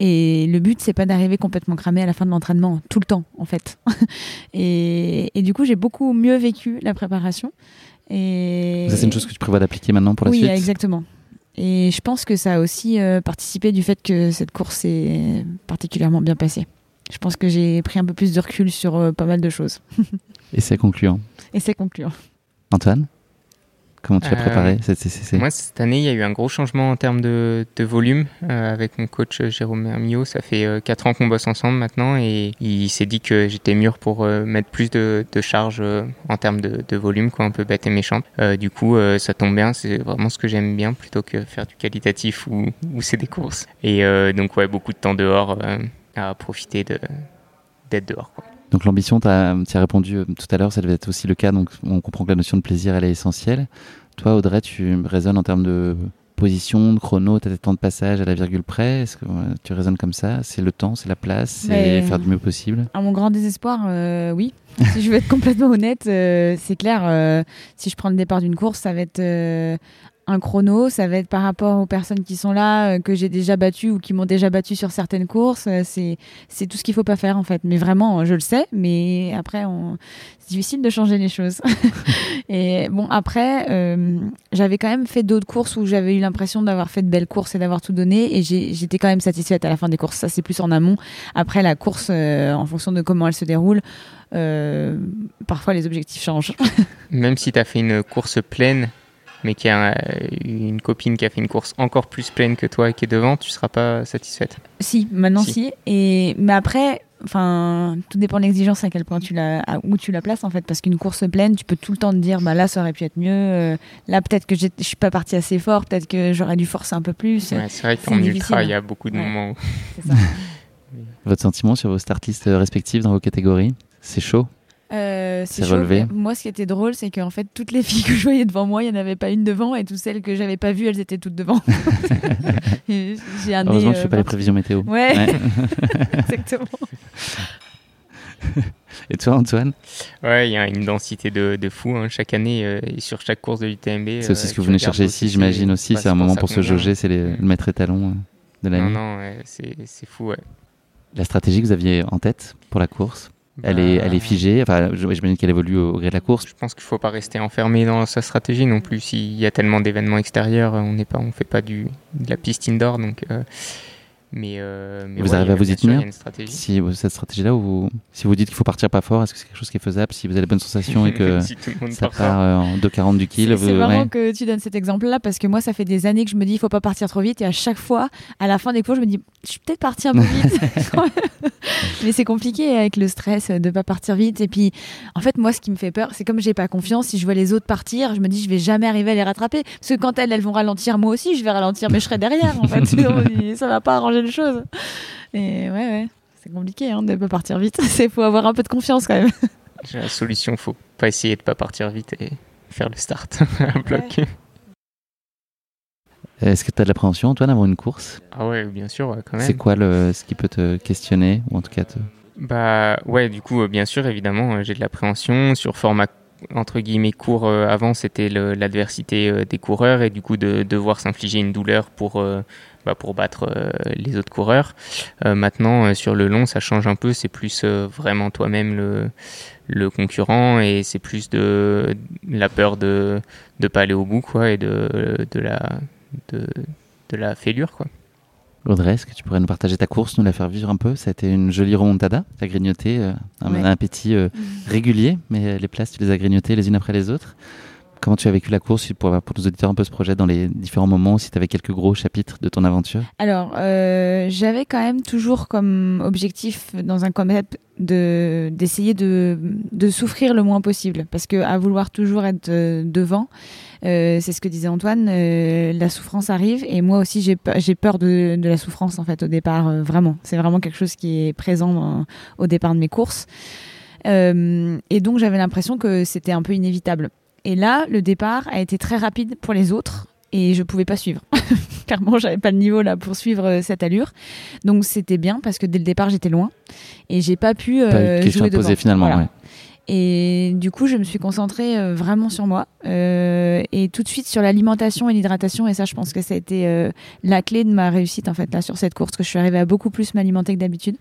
Et le but, c'est pas d'arriver complètement cramé à la fin de l'entraînement, tout le temps, en fait. *laughs* et, et du coup, j'ai beaucoup mieux vécu la préparation et... Ça, c'est une chose que tu prévois d'appliquer maintenant pour la suite Oui, exactement. Et je pense que ça a aussi euh, participé du fait que cette course est particulièrement bien passée. Je pense que j'ai pris un peu plus de recul sur euh, pas mal de choses. *laughs* Et c'est concluant. Et c'est concluant. Antoine? Comment tu as préparé Euh, cette CCC Moi, cette année, il y a eu un gros changement en termes de, de volume euh, avec mon coach euh, Jérôme Hermio. Ça fait 4 ans qu'on bosse ensemble maintenant et il s'est dit que j'étais mûr pour mettre plus de, de charge euh, en termes de, de volume, quoi, un peu bête et méchante. Du coup, ça tombe bien, c'est vraiment ce que j'aime bien plutôt que faire du qualitatif ou, ou c'est des courses. Et donc, ouais, beaucoup de temps dehors à profiter de- d'être dehors. Quoi. Donc l'ambition, tu as, répondu euh, tout à l'heure, ça devait être aussi le cas, donc on comprend que la notion de plaisir, elle est essentielle. Toi, Audrey, tu raisonnes en termes de position, de chrono, tu as des temps de passage à la virgule près, est-ce que tu raisonnes comme ça? C'est le temps, c'est la place, c'est faire du mieux possible? À mon grand désespoir, euh, oui. *laughs* si je veux être complètement honnête, euh, c'est clair. euh, si je prends le départ d'une course, ça va être un chrono, ça va être par rapport aux personnes qui sont là, euh, que j'ai déjà battues ou qui m'ont déjà battu sur certaines courses. euh, c'est c'est tout ce qu'il faut pas faire en fait. Mais vraiment, je le sais. Mais après, on... c'est difficile de changer les choses. *laughs* et bon, après, euh, j'avais quand même fait d'autres courses où j'avais eu l'impression d'avoir fait de belles courses et d'avoir tout donné. Et j'étais quand même satisfaite à la fin des courses. Ça, c'est plus en amont. Après, la course, en fonction de comment elle se déroule, parfois les objectifs changent. Même si tu as fait une course pleine, mais qu'il y a euh, une copine qui a fait une course encore plus pleine que toi et qui est devant, tu seras pas satisfaite. si, maintenant Si. si. Et mais après, enfin, tout dépend de l'exigence à quel point tu la, à- où tu la places en fait, parce qu'une course pleine, tu peux tout le temps te dire, bah là, ça aurait pu être mieux. euh, là, peut-être que je suis pas partie assez fort, peut-être que j'aurais dû forcer un peu plus. Ouais, c'est vrai qu'en ultra, il y a beaucoup de Ouais. moments où C'est ça. *laughs* Votre sentiment sur vos startlistes respectives dans vos catégories C'est chaud? Euh, C'est relevé. Moi, ce qui était drôle, c'est qu'en fait, toutes les filles *laughs* que je voyais devant moi, il n'y en avait pas une devant, et toutes celles que j'avais pas vues, elles étaient toutes devant. *laughs* J'ai un nez, Heureusement que je euh, fais pas les prévisions météo. Ouais, Ouais. *laughs* exactement. Et toi, Antoine? Ouais, il y a une densité de, de fou hein, chaque année euh, sur chaque course de l'UTMB. C'est aussi ce que vous venez chercher ici, j'imagine aussi. C'est un moment pour se jauger, c'est les- le maître étalon euh, de Non, l'année. non, ouais, c'est c'est fou, ouais. La stratégie que vous aviez en tête pour la course, elle, est, elle est Bah, figée. Enfin, je- j'imagine qu'elle évolue au, au gré de la course. Je pense qu'il faut pas rester enfermé dans sa stratégie non plus. S'il y a tellement d'événements extérieurs, on n'est pas, on fait pas du, de la piste indoor, donc. euh, mais, euh, mais Vous ouais, arrivez à vous y tenir. Si vous- cette stratégie-là, vous- si vous dites qu'il faut partir pas fort, est-ce que c'est quelque chose qui est faisable Si vous avez la bonne sensation et *laughs* que Si ça part euh, en 2,40 du kill, C'est vous- c'est marrant ouais. que tu donnes cet exemple-là parce que moi, ça fait des années que je me dis il faut pas partir trop vite et à chaque fois, à la fin des cours, je me dis je suis peut-être partie un peu vite. *laughs* *laughs* Mais c'est compliqué avec le stress de pas partir vite. Et puis, en fait, moi, ce qui me fait peur, c'est comme j'ai pas confiance, si je vois les autres partir, je me dis je vais jamais arriver à les rattraper. Parce que quand elles, elles vont ralentir, moi aussi, je vais ralentir, mais je serai derrière. En fait, ça va pas arranger les choses. Et ouais, ouais. C'est compliqué hein, de pas partir vite. *laughs* Il faut avoir un peu de confiance quand même. *laughs* J'ai La solution, faut pas essayer de pas partir vite et faire le start *laughs* à bloc. Est-ce que tu as de l'appréhension, Antoine, avant une course? Ah ouais, bien sûr, ouais, quand même. C'est quoi le, ce qui peut te questionner ou en tout cas te... Bah ouais, du coup, euh, bien sûr, évidemment, euh, j'ai de l'appréhension. Sur format entre guillemets court euh, avant, c'était l'adversité euh, des coureurs et du coup de devoir s'infliger une douleur pour, euh, bah, pour battre les autres coureurs. Maintenant, sur le long, ça change un peu. C'est plus vraiment toi-même le, le concurrent et c'est plus de la peur de ne pas aller au bout quoi et de, de, la, de, de la fêlure quoi. Audrey, est-ce que tu pourrais nous partager ta course, nous la faire vivre un peu? Ça a été une jolie remontada. Tu as grignoté euh, un, Ouais. un appétit euh, régulier, mais euh, les places, tu les as grignotées les unes après les autres. Comment tu as vécu la course pour, pour nos auditeurs un peu se projeter dans les différents moments, si tu avais quelques gros chapitres de ton aventure? Alors, euh, j'avais quand même toujours comme objectif dans un concept de d'essayer de, de souffrir le moins possible, parce que à vouloir toujours être devant, c'est ce que disait Antoine, euh, la souffrance arrive et moi aussi j'ai pe- j'ai peur de, de la souffrance en fait au départ, euh, vraiment. C'est vraiment quelque chose qui est présent dans- au départ de mes courses. Euh, et donc j'avais l'impression que c'était un peu inévitable. Et là, le départ a été très rapide pour les autres et je pouvais pas suivre. *laughs* Clairement, j'avais pas le niveau là pour suivre euh, cette allure. Donc c'était bien parce que dès le départ, j'étais loin et j'ai pas pu Pas euh, question jouer à poser devant. finalement. Voilà. ouais. Et du coup, je me suis concentrée euh, vraiment sur moi euh, et tout de suite sur l'alimentation et l'hydratation. Et ça, je pense que ça a été euh, la clé de ma réussite en fait là sur cette course, que je suis arrivée à beaucoup plus m'alimenter que d'habitude.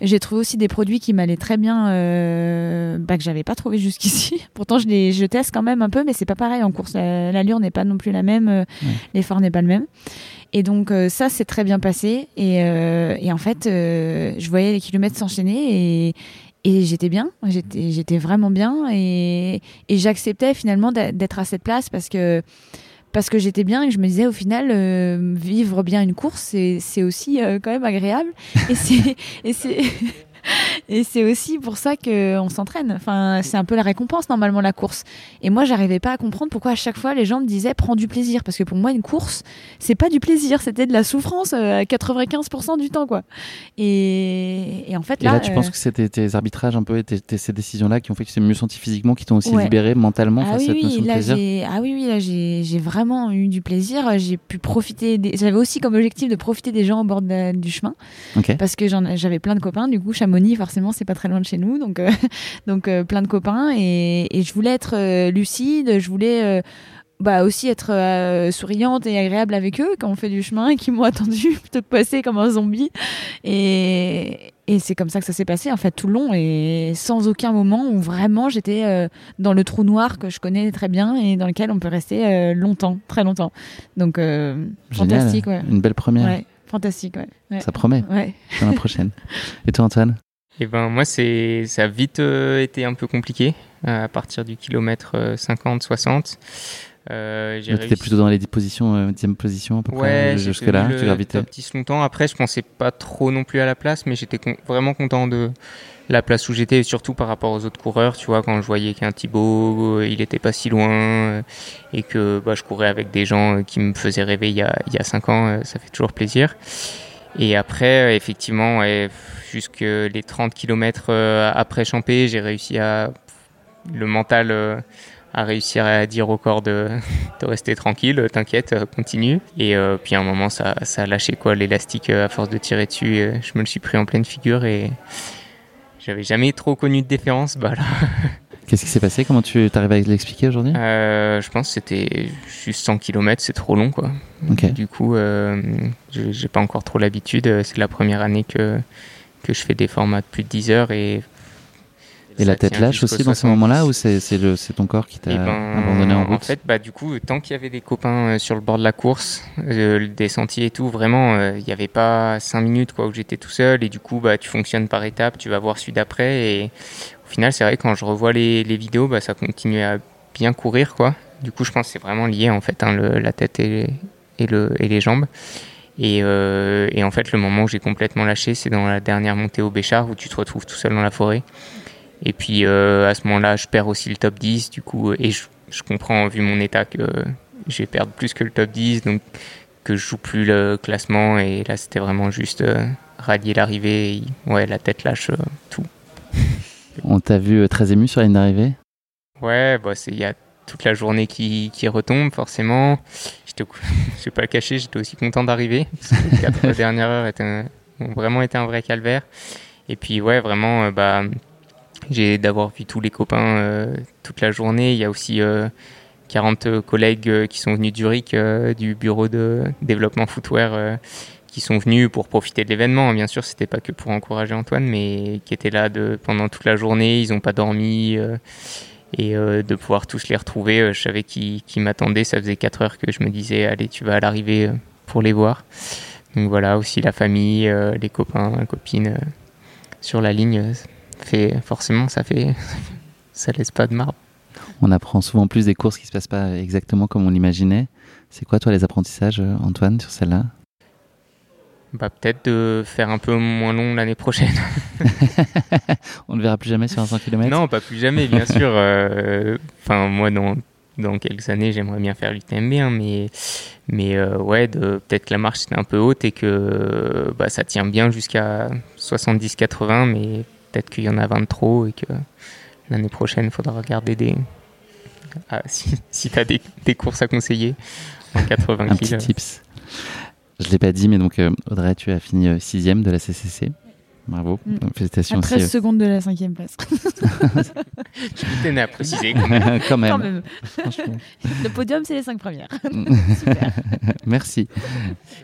J'ai trouvé aussi des produits qui m'allaient très bien, euh, bah, que j'avais pas trouvé jusqu'ici. *laughs* Pourtant, je les je teste quand même un peu, mais c'est pas pareil en course. La- L'allure n'est pas non plus la même, euh, Ouais. l'effort n'est pas le même. Et donc euh, ça, c'est très bien passé. Et, euh, et en fait, euh, je voyais les kilomètres s'enchaîner et et j'étais bien, j'étais, vraiment bien et, et j'acceptais finalement d'être à cette place parce que parce que j'étais bien et je me disais au final euh, vivre bien une course c'est aussi euh, quand même agréable. Et c'est et c'est aussi pour ça qu'on s'entraîne. Enfin, c'est un peu la récompense normalement la course. Et moi, j'arrivais pas à comprendre pourquoi à chaque fois les gens me disaient prends du plaisir, parce que pour moi une course, c'est pas du plaisir, c'était de la souffrance euh, à 95% du temps, quoi. Et, en fait là, tu penses euh, que c'était tes arbitrages un peu, et ces décisions-là qui ont fait que tu t'es mieux senti physiquement, qui t'ont aussi libéré mentalement ah face à cette notion de plaisir. Ah oui, oui, là j'ai vraiment eu du plaisir. J'ai pu profiter. Des... J'avais aussi comme objectif de profiter des gens au bord du chemin, parce que j'avais plein de copains. Du coup, Chamonix, forcément, c'est pas très loin de chez nous, donc euh, *laughs* donc euh, plein de copains et, je voulais être euh, lucide, je voulais bah aussi être souriante et agréable avec eux quand on fait du chemin et qui m'ont *laughs* attendu te passer comme un zombie et, et c'est comme ça que ça s'est passé en fait tout le long et sans aucun moment où vraiment j'étais dans le trou noir que je connais très bien et dans lequel on peut rester longtemps, très longtemps. Donc fantastique, ouais. Une belle première. Fantastique, ouais. Ça promet. Ouais. la prochaine. *laughs* Et toi Antoine? Eh ben moi c'est ça a vite euh, été un peu compliqué à partir du kilomètre 50 60. Euh, tu étais plutôt dans les 10 positions, 10 euh, position à peu près jusque là, tu gravitais. Top 10 longtemps. Après je pensais pas trop non plus à la place, mais j'étais vraiment content de la place où j'étais, surtout par rapport aux autres coureurs. Tu vois quand je voyais qu'un Thibaut, euh, il était pas si loin et que bah, je courais avec des gens qui me faisaient rêver il y a il y a 5 ans, ça fait toujours plaisir. Et après effectivement ouais, jusque les 30 km euh, après Champé, j'ai réussi à le mental euh, à réussir à dire au corps de, *laughs* de rester tranquille, t'inquiète, continue. Et euh, puis à un moment, ça, ça a lâché quoi, l'élastique à force de tirer dessus. je me le suis pris en pleine figure et j'avais jamais trop connu de déférence. Bah là. *laughs* Qu'est-ce qui s'est passé? Comment tu arrives à l'expliquer aujourd'hui? Je pense que c'était juste 100 km, c'est trop long quoi. Du coup, j'ai pas encore trop l'habitude. C'est la première année que que je fais des formats de plus de 10 heures et et la tête lâche aussi dans ces moments-là ou c'est ton corps qui t'a eh ben, abandonné en route En fait, bah, du coup, tant qu'il y avait des copains euh, sur le bord de la course, euh, des sentiers et tout, vraiment, euh, il n'y avait pas 5 minutes quoi, où j'étais tout seul. Et du coup, bah, tu fonctionnes par étapes, tu vas voir celui d'après. Et au final, c'est vrai, quand je revois les, les vidéos, bah, ça continue à bien courir. quoi. Du coup, je pense que c'est vraiment lié en fait, hein, le, la tête et, et, le, et les jambes. Euh, et, en fait, le moment où j'ai complètement lâché, c'est dans la dernière montée au Béchard où tu te retrouves tout seul dans la forêt. Et puis euh, à ce moment-là, je perds aussi le top 10, du coup, et je, comprends, vu mon état, que je vais perdre plus que le top 10, donc que je joue plus le classement. Et là, c'était vraiment juste euh, rallier l'arrivée. Ouais, la tête lâche tout. *laughs* On t'a vu très ému sur la ligne d'arrivée? Ouais, bah, il y a toute la journée qui, qui retombe, forcément. *laughs* Je ne vais pas le cacher, j'étais aussi content d'arriver. Les quatre *laughs* dernières heures ont vraiment été un vrai calvaire. Et puis, ouais, vraiment, euh, bah, j'ai d'avoir vu tous les copains euh, toute la journée. Il y a aussi 40 euh, collègues qui sont venus d'Uric, du bureau de développement footwear, qui sont venus pour profiter de l'événement. Bien sûr, c'était pas que pour encourager Antoine, mais qui étaient là de, pendant toute la journée. Ils n'ont pas dormi et euh, de pouvoir tous les retrouver. Euh, je savais qui, qui m'attendait, ça faisait 4 heures que je me disais, allez, tu vas à l'arrivée euh, pour les voir. Donc voilà, aussi la famille, les copains, copines sur la ligne, fait, forcément, ça fait, *laughs* ça laisse pas de marbre. On apprend souvent plus des courses qui se passent pas exactement comme on l'imaginait. C'est quoi, toi, les apprentissages, Antoine, sur celle-là? Bah, peut-être de faire un peu moins long l'année prochaine. *laughs* On ne verra plus jamais sur un 100 km Non, pas plus jamais, bien sûr. Euh, enfin, moi, dans, dans quelques années, j'aimerais bien faire l'UTMB, hein, mais, mais euh, ouais, peut-être que la marche est un peu haute et que bah, ça tient bien jusqu'à 70-80, mais peut-être qu'il y en a 20 trop et que l'année prochaine, il faudra regarder des. Ah, *laughs* si, si tu as des, des, courses à conseiller en *laughs* 80 un Petit tips. Je l'ai pas dit, mais donc euh, Audrey, tu as fini euh, sixième de la CCC. Bravo, mm. félicitations. À 13 euh. secondes de la cinquième place. *laughs* tu tenais à préciser *laughs* quand même. quand même. Le podium, c'est les cinq premières. *laughs* Merci.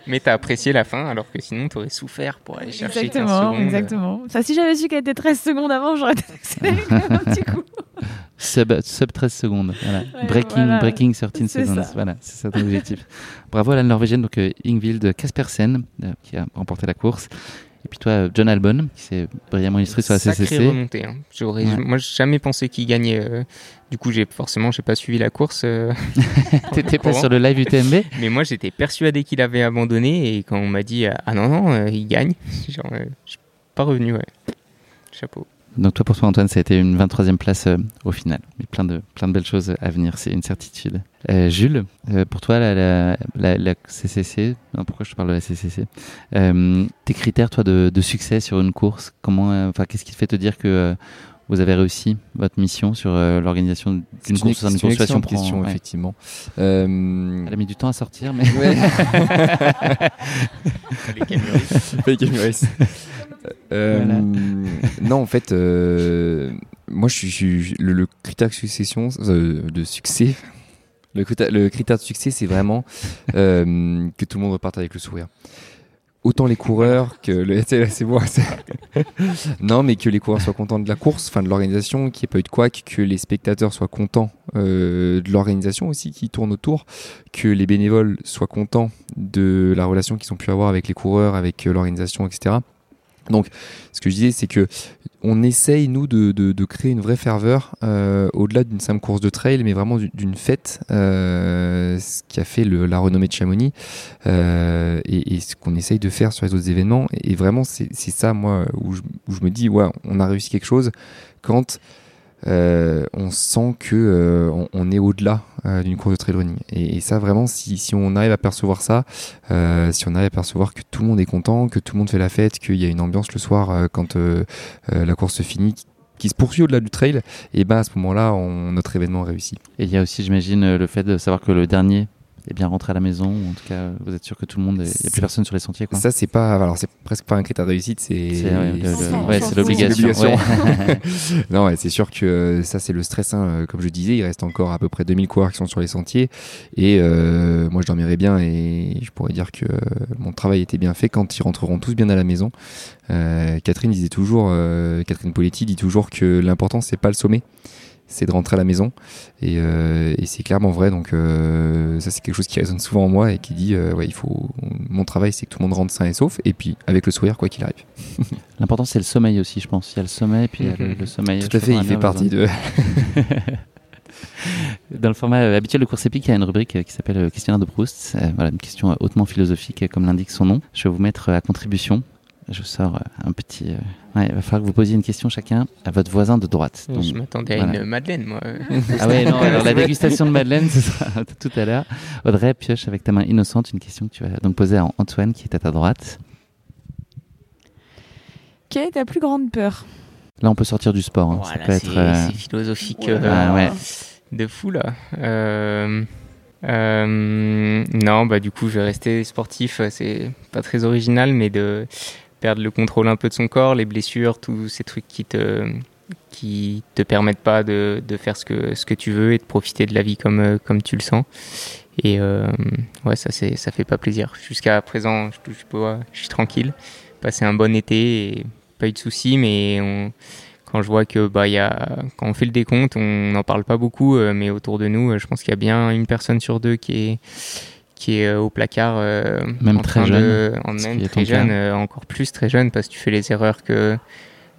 Mais tu as apprécié la fin, alors que sinon, tu aurais souffert pour aller chercher exactement, 15 secondes. Exactement. Ça, si j'avais su qu'elle était 13 secondes avant, j'aurais accéléré un petit coup. Sub, sub 13 secondes. Voilà. breaking, breaking 13 secondes. Voilà, c'est ça ton objectif. Bravo à la Norvégienne, donc euh, Ingvild Kaspersen, euh, qui a remporté la course. Et puis toi, John Albon, qui s'est brillamment illustré sur la Sacrée CCC. remontée. hein. J'aurais, Ouais. Moi, j'ai jamais pensé qu'il gagnait. euh, du coup, j'ai forcément, j'ai pas suivi la course. euh, *laughs* T'étais pas sur le live UTMB mais moi, j'étais persuadé qu'il avait abandonné. Et quand on m'a dit ah non non, euh, il gagne, *laughs* genre, euh, je suis pas revenu. Ouais. Chapeau. Donc toi, pour toi, Antoine, ça a été une 23e place euh, au final. Mais plein de, plein de belles choses à venir, c'est une certitude. Euh, Jules, euh, pour toi, la, la, la, CCC, non, pourquoi je te parle de la CCC Euh, Tes critères, toi, de, de succès sur une course, comment, euh, enfin, qu'est-ce qui te fait te dire que vous avez réussi votre mission sur euh, l'organisation d'une course, course excellente prend- question, ouais. effectivement. Euh, Elle a mis du temps à sortir, mais ouais. *laughs* *laughs* Euh, Voilà. Non, en fait, euh, moi, je suis, je suis- le, le critère de succession, euh, de succès. Le critère, le critère de succès, c'est vraiment euh, que tout le monde reparte avec le sourire. Autant les coureurs que le, *laughs* c'est bon. *laughs* non, mais que les coureurs soient contents de la course, enfin de l'organisation, qu'il n'y ait pas eu de couac, que les spectateurs soient contents euh, de l'organisation aussi qui tourne autour, que les bénévoles soient contents de la relation qu'ils ont pu avoir avec les coureurs, avec euh, l'organisation, etc. Donc, ce que je disais, c'est que on essaye nous de, de- de créer une vraie ferveur euh, au-delà d'une simple course de trail, mais vraiment d'une- fête, euh, ce qui a fait le- la renommée de Chamonix euh, et, et ce qu'on essaye de faire sur les autres événements. Et, vraiment, c'est c'est ça, moi, où je, où je me dis, ouais, on a réussi quelque chose quand euh, on sent que euh, on, est au-delà euh, d'une course de trail running. Et, ça, vraiment, si, si on arrive à percevoir ça, euh, si on arrive à percevoir que tout le monde est content, que tout le monde fait la fête, qu'il y a une ambiance le soir euh, quand euh, la course se finit, qui, se poursuit au-delà du trail, et ben à ce moment-là, on- notre événement réussit. Et il y a aussi, j'imagine, le fait de savoir que le dernier est bien rentré à la maison, ou en tout cas, vous êtes sûr que tout le monde, il n'y a plus personne sur les sentiers, quoi. Ça, c'est pas, alors c'est presque pas un critère de réussite, c'est C'est ouais, le- l'obligation. Ouais. *laughs* non, ouais, c'est sûr que euh, ça, c'est le stress. hein. Euh, Comme je disais, il reste encore à peu près 2000 coureurs qui sont sur les sentiers. Et euh, moi, je dormirai bien et je pourrais dire que euh, mon travail était bien fait quand ils rentreront tous bien à la maison. Euh, Catherine disait toujours, euh, Catherine Poletti dit toujours que l'important, c'est pas le sommet. C'est de rentrer à la maison et, euh, et c'est clairement vrai. Donc euh, ça c'est quelque chose qui résonne souvent en moi et qui dit euh, ouais il faut mon travail c'est que tout le monde rentre sain et sauf et puis avec le sourire quoi qu'il arrive. *laughs* L'important, c'est le sommeil aussi, je pense. Il y a le sommeil, puis il y a le, Mhm. le sommeil. Tout à fait, il fait partie besoin. de. *laughs* Dans le format euh, habituel de course épique, il y a une rubrique qui s'appelle Questionnaire de Proust. Voilà, une question hautement philosophique, comme l'indique son nom. Je vais vous mettre à contribution. Je sors un petit. Ouais, il va falloir que vous posiez une question chacun à votre voisin de droite. Donc, je m'attendais à une Madeleine, moi. Ah ouais, non, alors la dégustation de Madeleine, ce sera *laughs* tout à l'heure. Audrey, pioche avec ta main innocente une question que tu vas donc poser à Antoine qui est à ta droite. Quelle est ta plus grande peur? Là, on peut sortir du sport. hein. Voilà, Ça peut c'est être. euh, c'est philosophique euh. Ah ouais. de fou là. Euh, euh, non, bah du coup, je vais rester sportif. C'est pas très original, mais de perdre le contrôle un peu de son corps, les blessures, tous ces trucs qui te qui te permettent pas de, de faire ce que ce que tu veux et de profiter de la vie comme euh, comme tu le sens. Et euh, ouais, ça c'est ça fait pas plaisir. Jusqu'à présent, je suis tranquille. Passé un bon été et pas eu de soucis, mais quand je vois que bah y a quand on fait le décompte, on n'en parle pas beaucoup, euh, mais autour de nous, je pense qu'il y a bien une personne sur deux qui est qui est euh, au placard, euh, Même en très train de- jeune, en ce même très jeune, euh, encore plus très jeune, parce que tu fais les erreurs que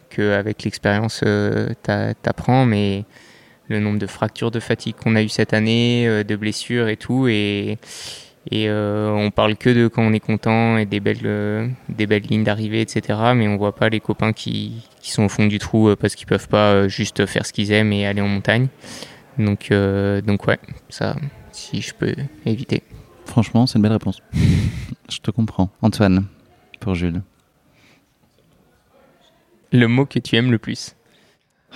que avec l'expérience euh, t'a- t'apprends, mais le nombre de fractures de fatigue qu'on a eu cette année, de blessures et tout, et et on parle que de quand on est content et des belles, des belles lignes d'arrivée, etc. Mais on voit pas les copains qui, qui sont au fond du trou parce qu'ils peuvent pas juste faire ce qu'ils aiment et aller en montagne. Donc, donc ouais, ça, si je peux éviter. Franchement, c'est une belle réponse. *laughs* Je te comprends. Antoine, pour Jules. Le mot que tu aimes le plus.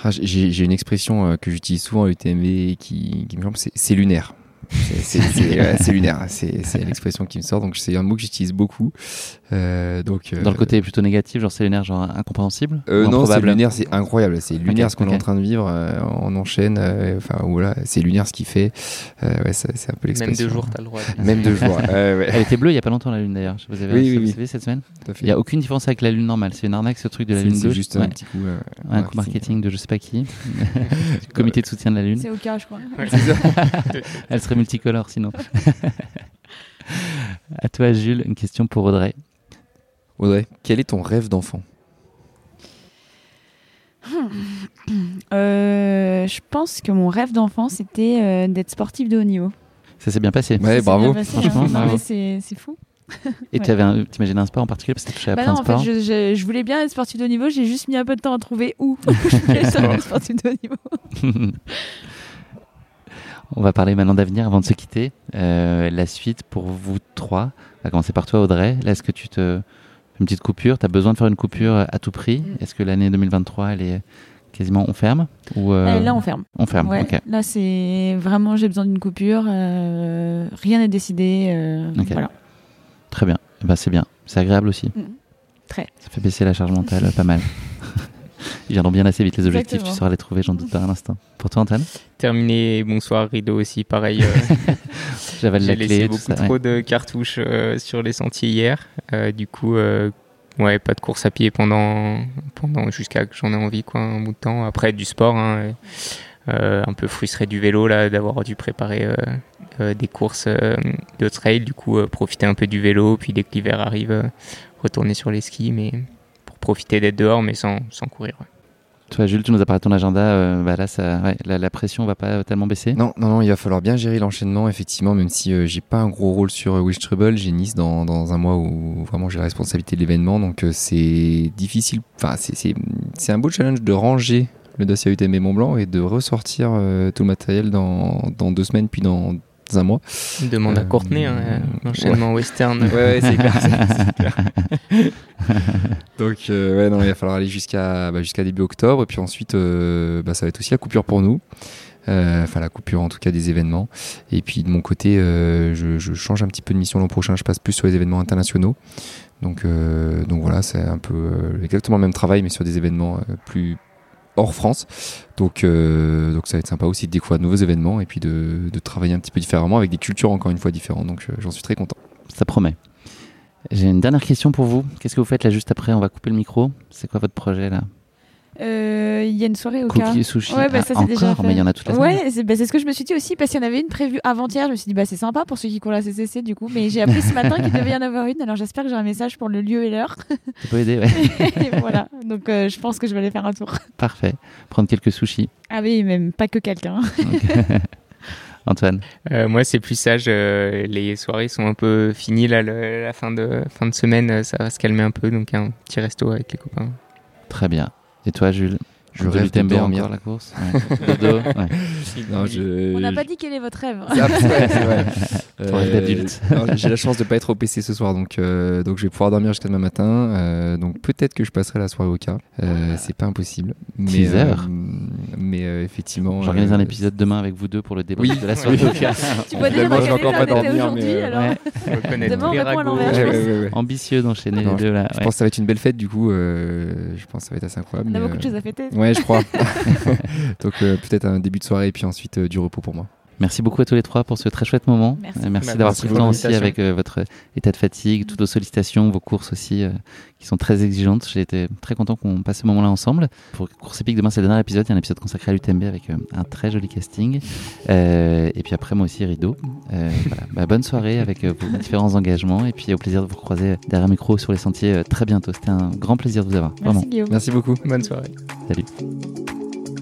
Ah, j'ai une expression euh, que j'utilise souvent à l'UTMB et qui, qui me semble, c'est lunaire. C'est- C'est c'est- ouais, c'est lunaire, c'est c'est l'expression qui me sort, donc c'est un mot que j'utilise beaucoup. Euh, donc, euh, Dans le côté plutôt négatif, genre c'est lunaire, genre incompréhensible euh, non, c'est lunaire, c'est incroyable. C'est lunaire ce qu'on est en train de vivre. euh, on enchaîne. euh, Enfin voilà, c'est lunaire ce qu'il fait. Euh, ouais, c'est un peu Même l'expression. deux jours, t'as le droit. Même deux jours. euh, ouais, Elle était bleue il y a pas longtemps la lune d'ailleurs. Vous avez Oui, vous oui, oui. cette semaine. Il y a aucune différence avec la lune normale. C'est une arnaque ce truc de la C'est lune c'est bleue. juste Ouais. un petit coup. euh, un coup marketing de je sais pas qui. Du *laughs* *laughs* comité de soutien de la lune. C'est au cas, je crois. *laughs* Elle serait multicolore sinon. *laughs* à toi Jules, une question pour Audrey. Audrey, quel est ton rêve d'enfant? Euh, je pense que mon rêve d'enfant, c'était euh, d'être sportif de haut niveau. Ça s'est bien passé. Ouais, Ça bravo. passé, Franchement, hein. Mais c'est c'est fou. Et tu avais un, sport en particulier parce que tu à Bah plein non, de en fait, sports. je, je- je voulais bien être sportif de haut niveau, j'ai juste mis un peu de temps à trouver où *laughs* *laughs* je voulais être sportif de haut niveau. On va parler maintenant d'avenir avant de se quitter. Euh, la suite pour vous trois. On va commencer par toi, Audrey. Là, est-ce que tu te une petite coupure? Tu as besoin de faire une coupure à tout prix? Mm. Est-ce que l'année 2023, elle est quasiment on ferme? Ou euh, là, on ferme. on ferme Ouais. Là, c'est vraiment, j'ai besoin d'une coupure. euh, rien n'est décidé. euh. Voilà. Très bien. Eh ben, c'est bien. C'est agréable aussi. Mm. Très. Ça fait baisser la charge mentale pas mal. *laughs* Ils viendront bien assez vite les objectifs. Exactement. Tu sauras les trouver, j'en doute pas un instant. Pour toi, Antoine? Terminé, bonsoir Rideau aussi, pareil. euh, *laughs* J'avale J'ai la laissé clé. tout beaucoup ça, trop ouais. de cartouches euh, sur les sentiers hier. Euh, du coup, euh, ouais, pas de course à pied pendant, pendant jusqu'à que j'en ai envie, quoi, un bout de temps. Après, du sport, hein, euh, un peu frustré du vélo, là, d'avoir dû préparer euh, euh, des courses euh, de trail. Du coup, euh, profiter un peu du vélo, puis dès que l'hiver arrive, euh, retourner sur les skis, mais profiter d'être dehors, mais sans, sans courir. ouais. Toi, Jules, tu nous as parlé de ton agenda. euh, bah là, ça, ouais, la, la pression va pas tellement baisser. Non, non, non, il va falloir bien gérer l'enchaînement, effectivement, même si euh, j'ai pas un gros rôle sur euh, Wish Trouble, j'ai Nice dans, dans un mois où vraiment j'ai la responsabilité de l'événement, donc euh, c'est difficile, enfin c'est- c'est c'est un beau challenge de ranger le dossier UTM Mont Blanc et de ressortir euh, tout le matériel dans, dans deux semaines puis dans un mois. Demande à Euh, Courtenay, hein, euh, l'enchaînement western. Ouais, ouais, c'est clair. *laughs* Donc, euh, ouais, non, il va falloir aller jusqu'à bah, début octobre. Et puis ensuite, euh, bah, ça va être aussi la coupure pour nous. Euh, Enfin, la coupure en tout cas des événements. Et puis de mon côté, euh, je, je change un petit peu de mission l'an prochain. Je passe plus sur les événements internationaux. Donc, euh, donc voilà, c'est un peu euh, exactement le même travail, mais sur des événements euh, plus hors France. Donc, euh, donc ça va être sympa aussi de découvrir de nouveaux événements et puis de, de travailler un petit peu différemment avec des cultures encore une fois différentes. Donc, euh, j'en suis très content. Ça promet. J'ai une dernière question pour vous. Qu'est-ce que vous faites là juste après? On va couper le micro. C'est quoi votre projet là? Euh, Il y a une soirée au cas. Cookies, sushi. Ouais, bah, Ah, ça, c'est déjà fait. mais il y en a toute la semaine. Ouais, c'est bah, c'est ce que je me suis dit aussi parce qu'il y en avait une prévue avant-hier. Je me suis dit, bah, c'est sympa pour ceux qui courent la CCC du coup. Mais j'ai appris ce matin qu'il devait y en avoir une. Alors j'espère que j'ai un message pour le lieu et l'heure. *laughs* Ça peut aider, ouais. et voilà. Donc euh, je pense que je vais aller faire un tour. Parfait. Prendre quelques sushis. Ah oui, même pas que quelqu'un. *laughs* Antoine. Euh, moi, c'est plus sage. euh, les soirées sont un peu finies là. le- la fin de fin de semaine, ça va se calmer un peu. Donc un petit resto avec les copains. Très bien. Et toi, Jules Je De rêve de encore la course Ouais. *laughs* Dodo ouais. Non, je- On n'a pas dit quel est votre rêve. *laughs* Non, J'ai la chance de pas être au PC ce soir, donc, euh, donc je vais pouvoir dormir jusqu'à demain matin. euh, donc peut-être que je passerai la soirée au cas. Euh, c'est pas impossible. Mais, Teaser. euh, mais euh, effectivement. J'organise euh, un épisode demain avec vous deux pour le débat Oui. de la soirée Oui. au cas. *laughs* Tu vois déjà quel encore pas dormir, aujourd'hui mais, euh, alors. Ouais. Demain, tous les on répond à l'envers. Ambitieux d'enchaîner les deux là. Je pense que ça va être une belle fête, du coup. euh, je pense que ça va être assez incroyable. On a beaucoup de euh, choses à fêter. Ouais, je crois. *laughs* donc euh, peut-être un début de soirée et puis ensuite euh, du repos pour moi. Merci beaucoup à tous les trois pour ce très chouette moment. Merci. Euh, merci d'avoir pris le temps aussi avec euh, votre état de fatigue, toutes vos sollicitations, vos courses aussi euh, qui sont très exigeantes. J'ai été très content qu'on passe ce moment-là ensemble. Pour Course Épique, demain c'est le dernier épisode. Il y a un épisode consacré à l'UTMB avec euh, un très joli casting. Euh, et puis après, moi aussi, rideau. Euh, voilà. Bah, bonne soirée avec euh, vos différents engagements. Et puis au plaisir de vous croiser derrière micro sur les sentiers euh, très bientôt. C'était un grand plaisir de vous avoir. Vraiment. Merci Guillaume. Merci beaucoup. Bonne soirée.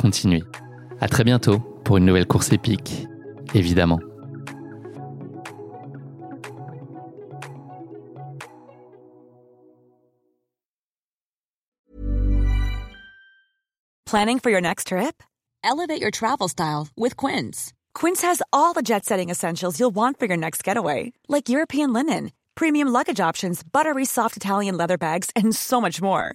continuez. À très bientôt pour une nouvelle course épique, évidemment. Planning for your next trip? Elevate your travel style with Quince. Quince has all the jet setting essentials you'll want for your next getaway, like European linen, premium luggage options, buttery soft Italian leather bags, and so much more.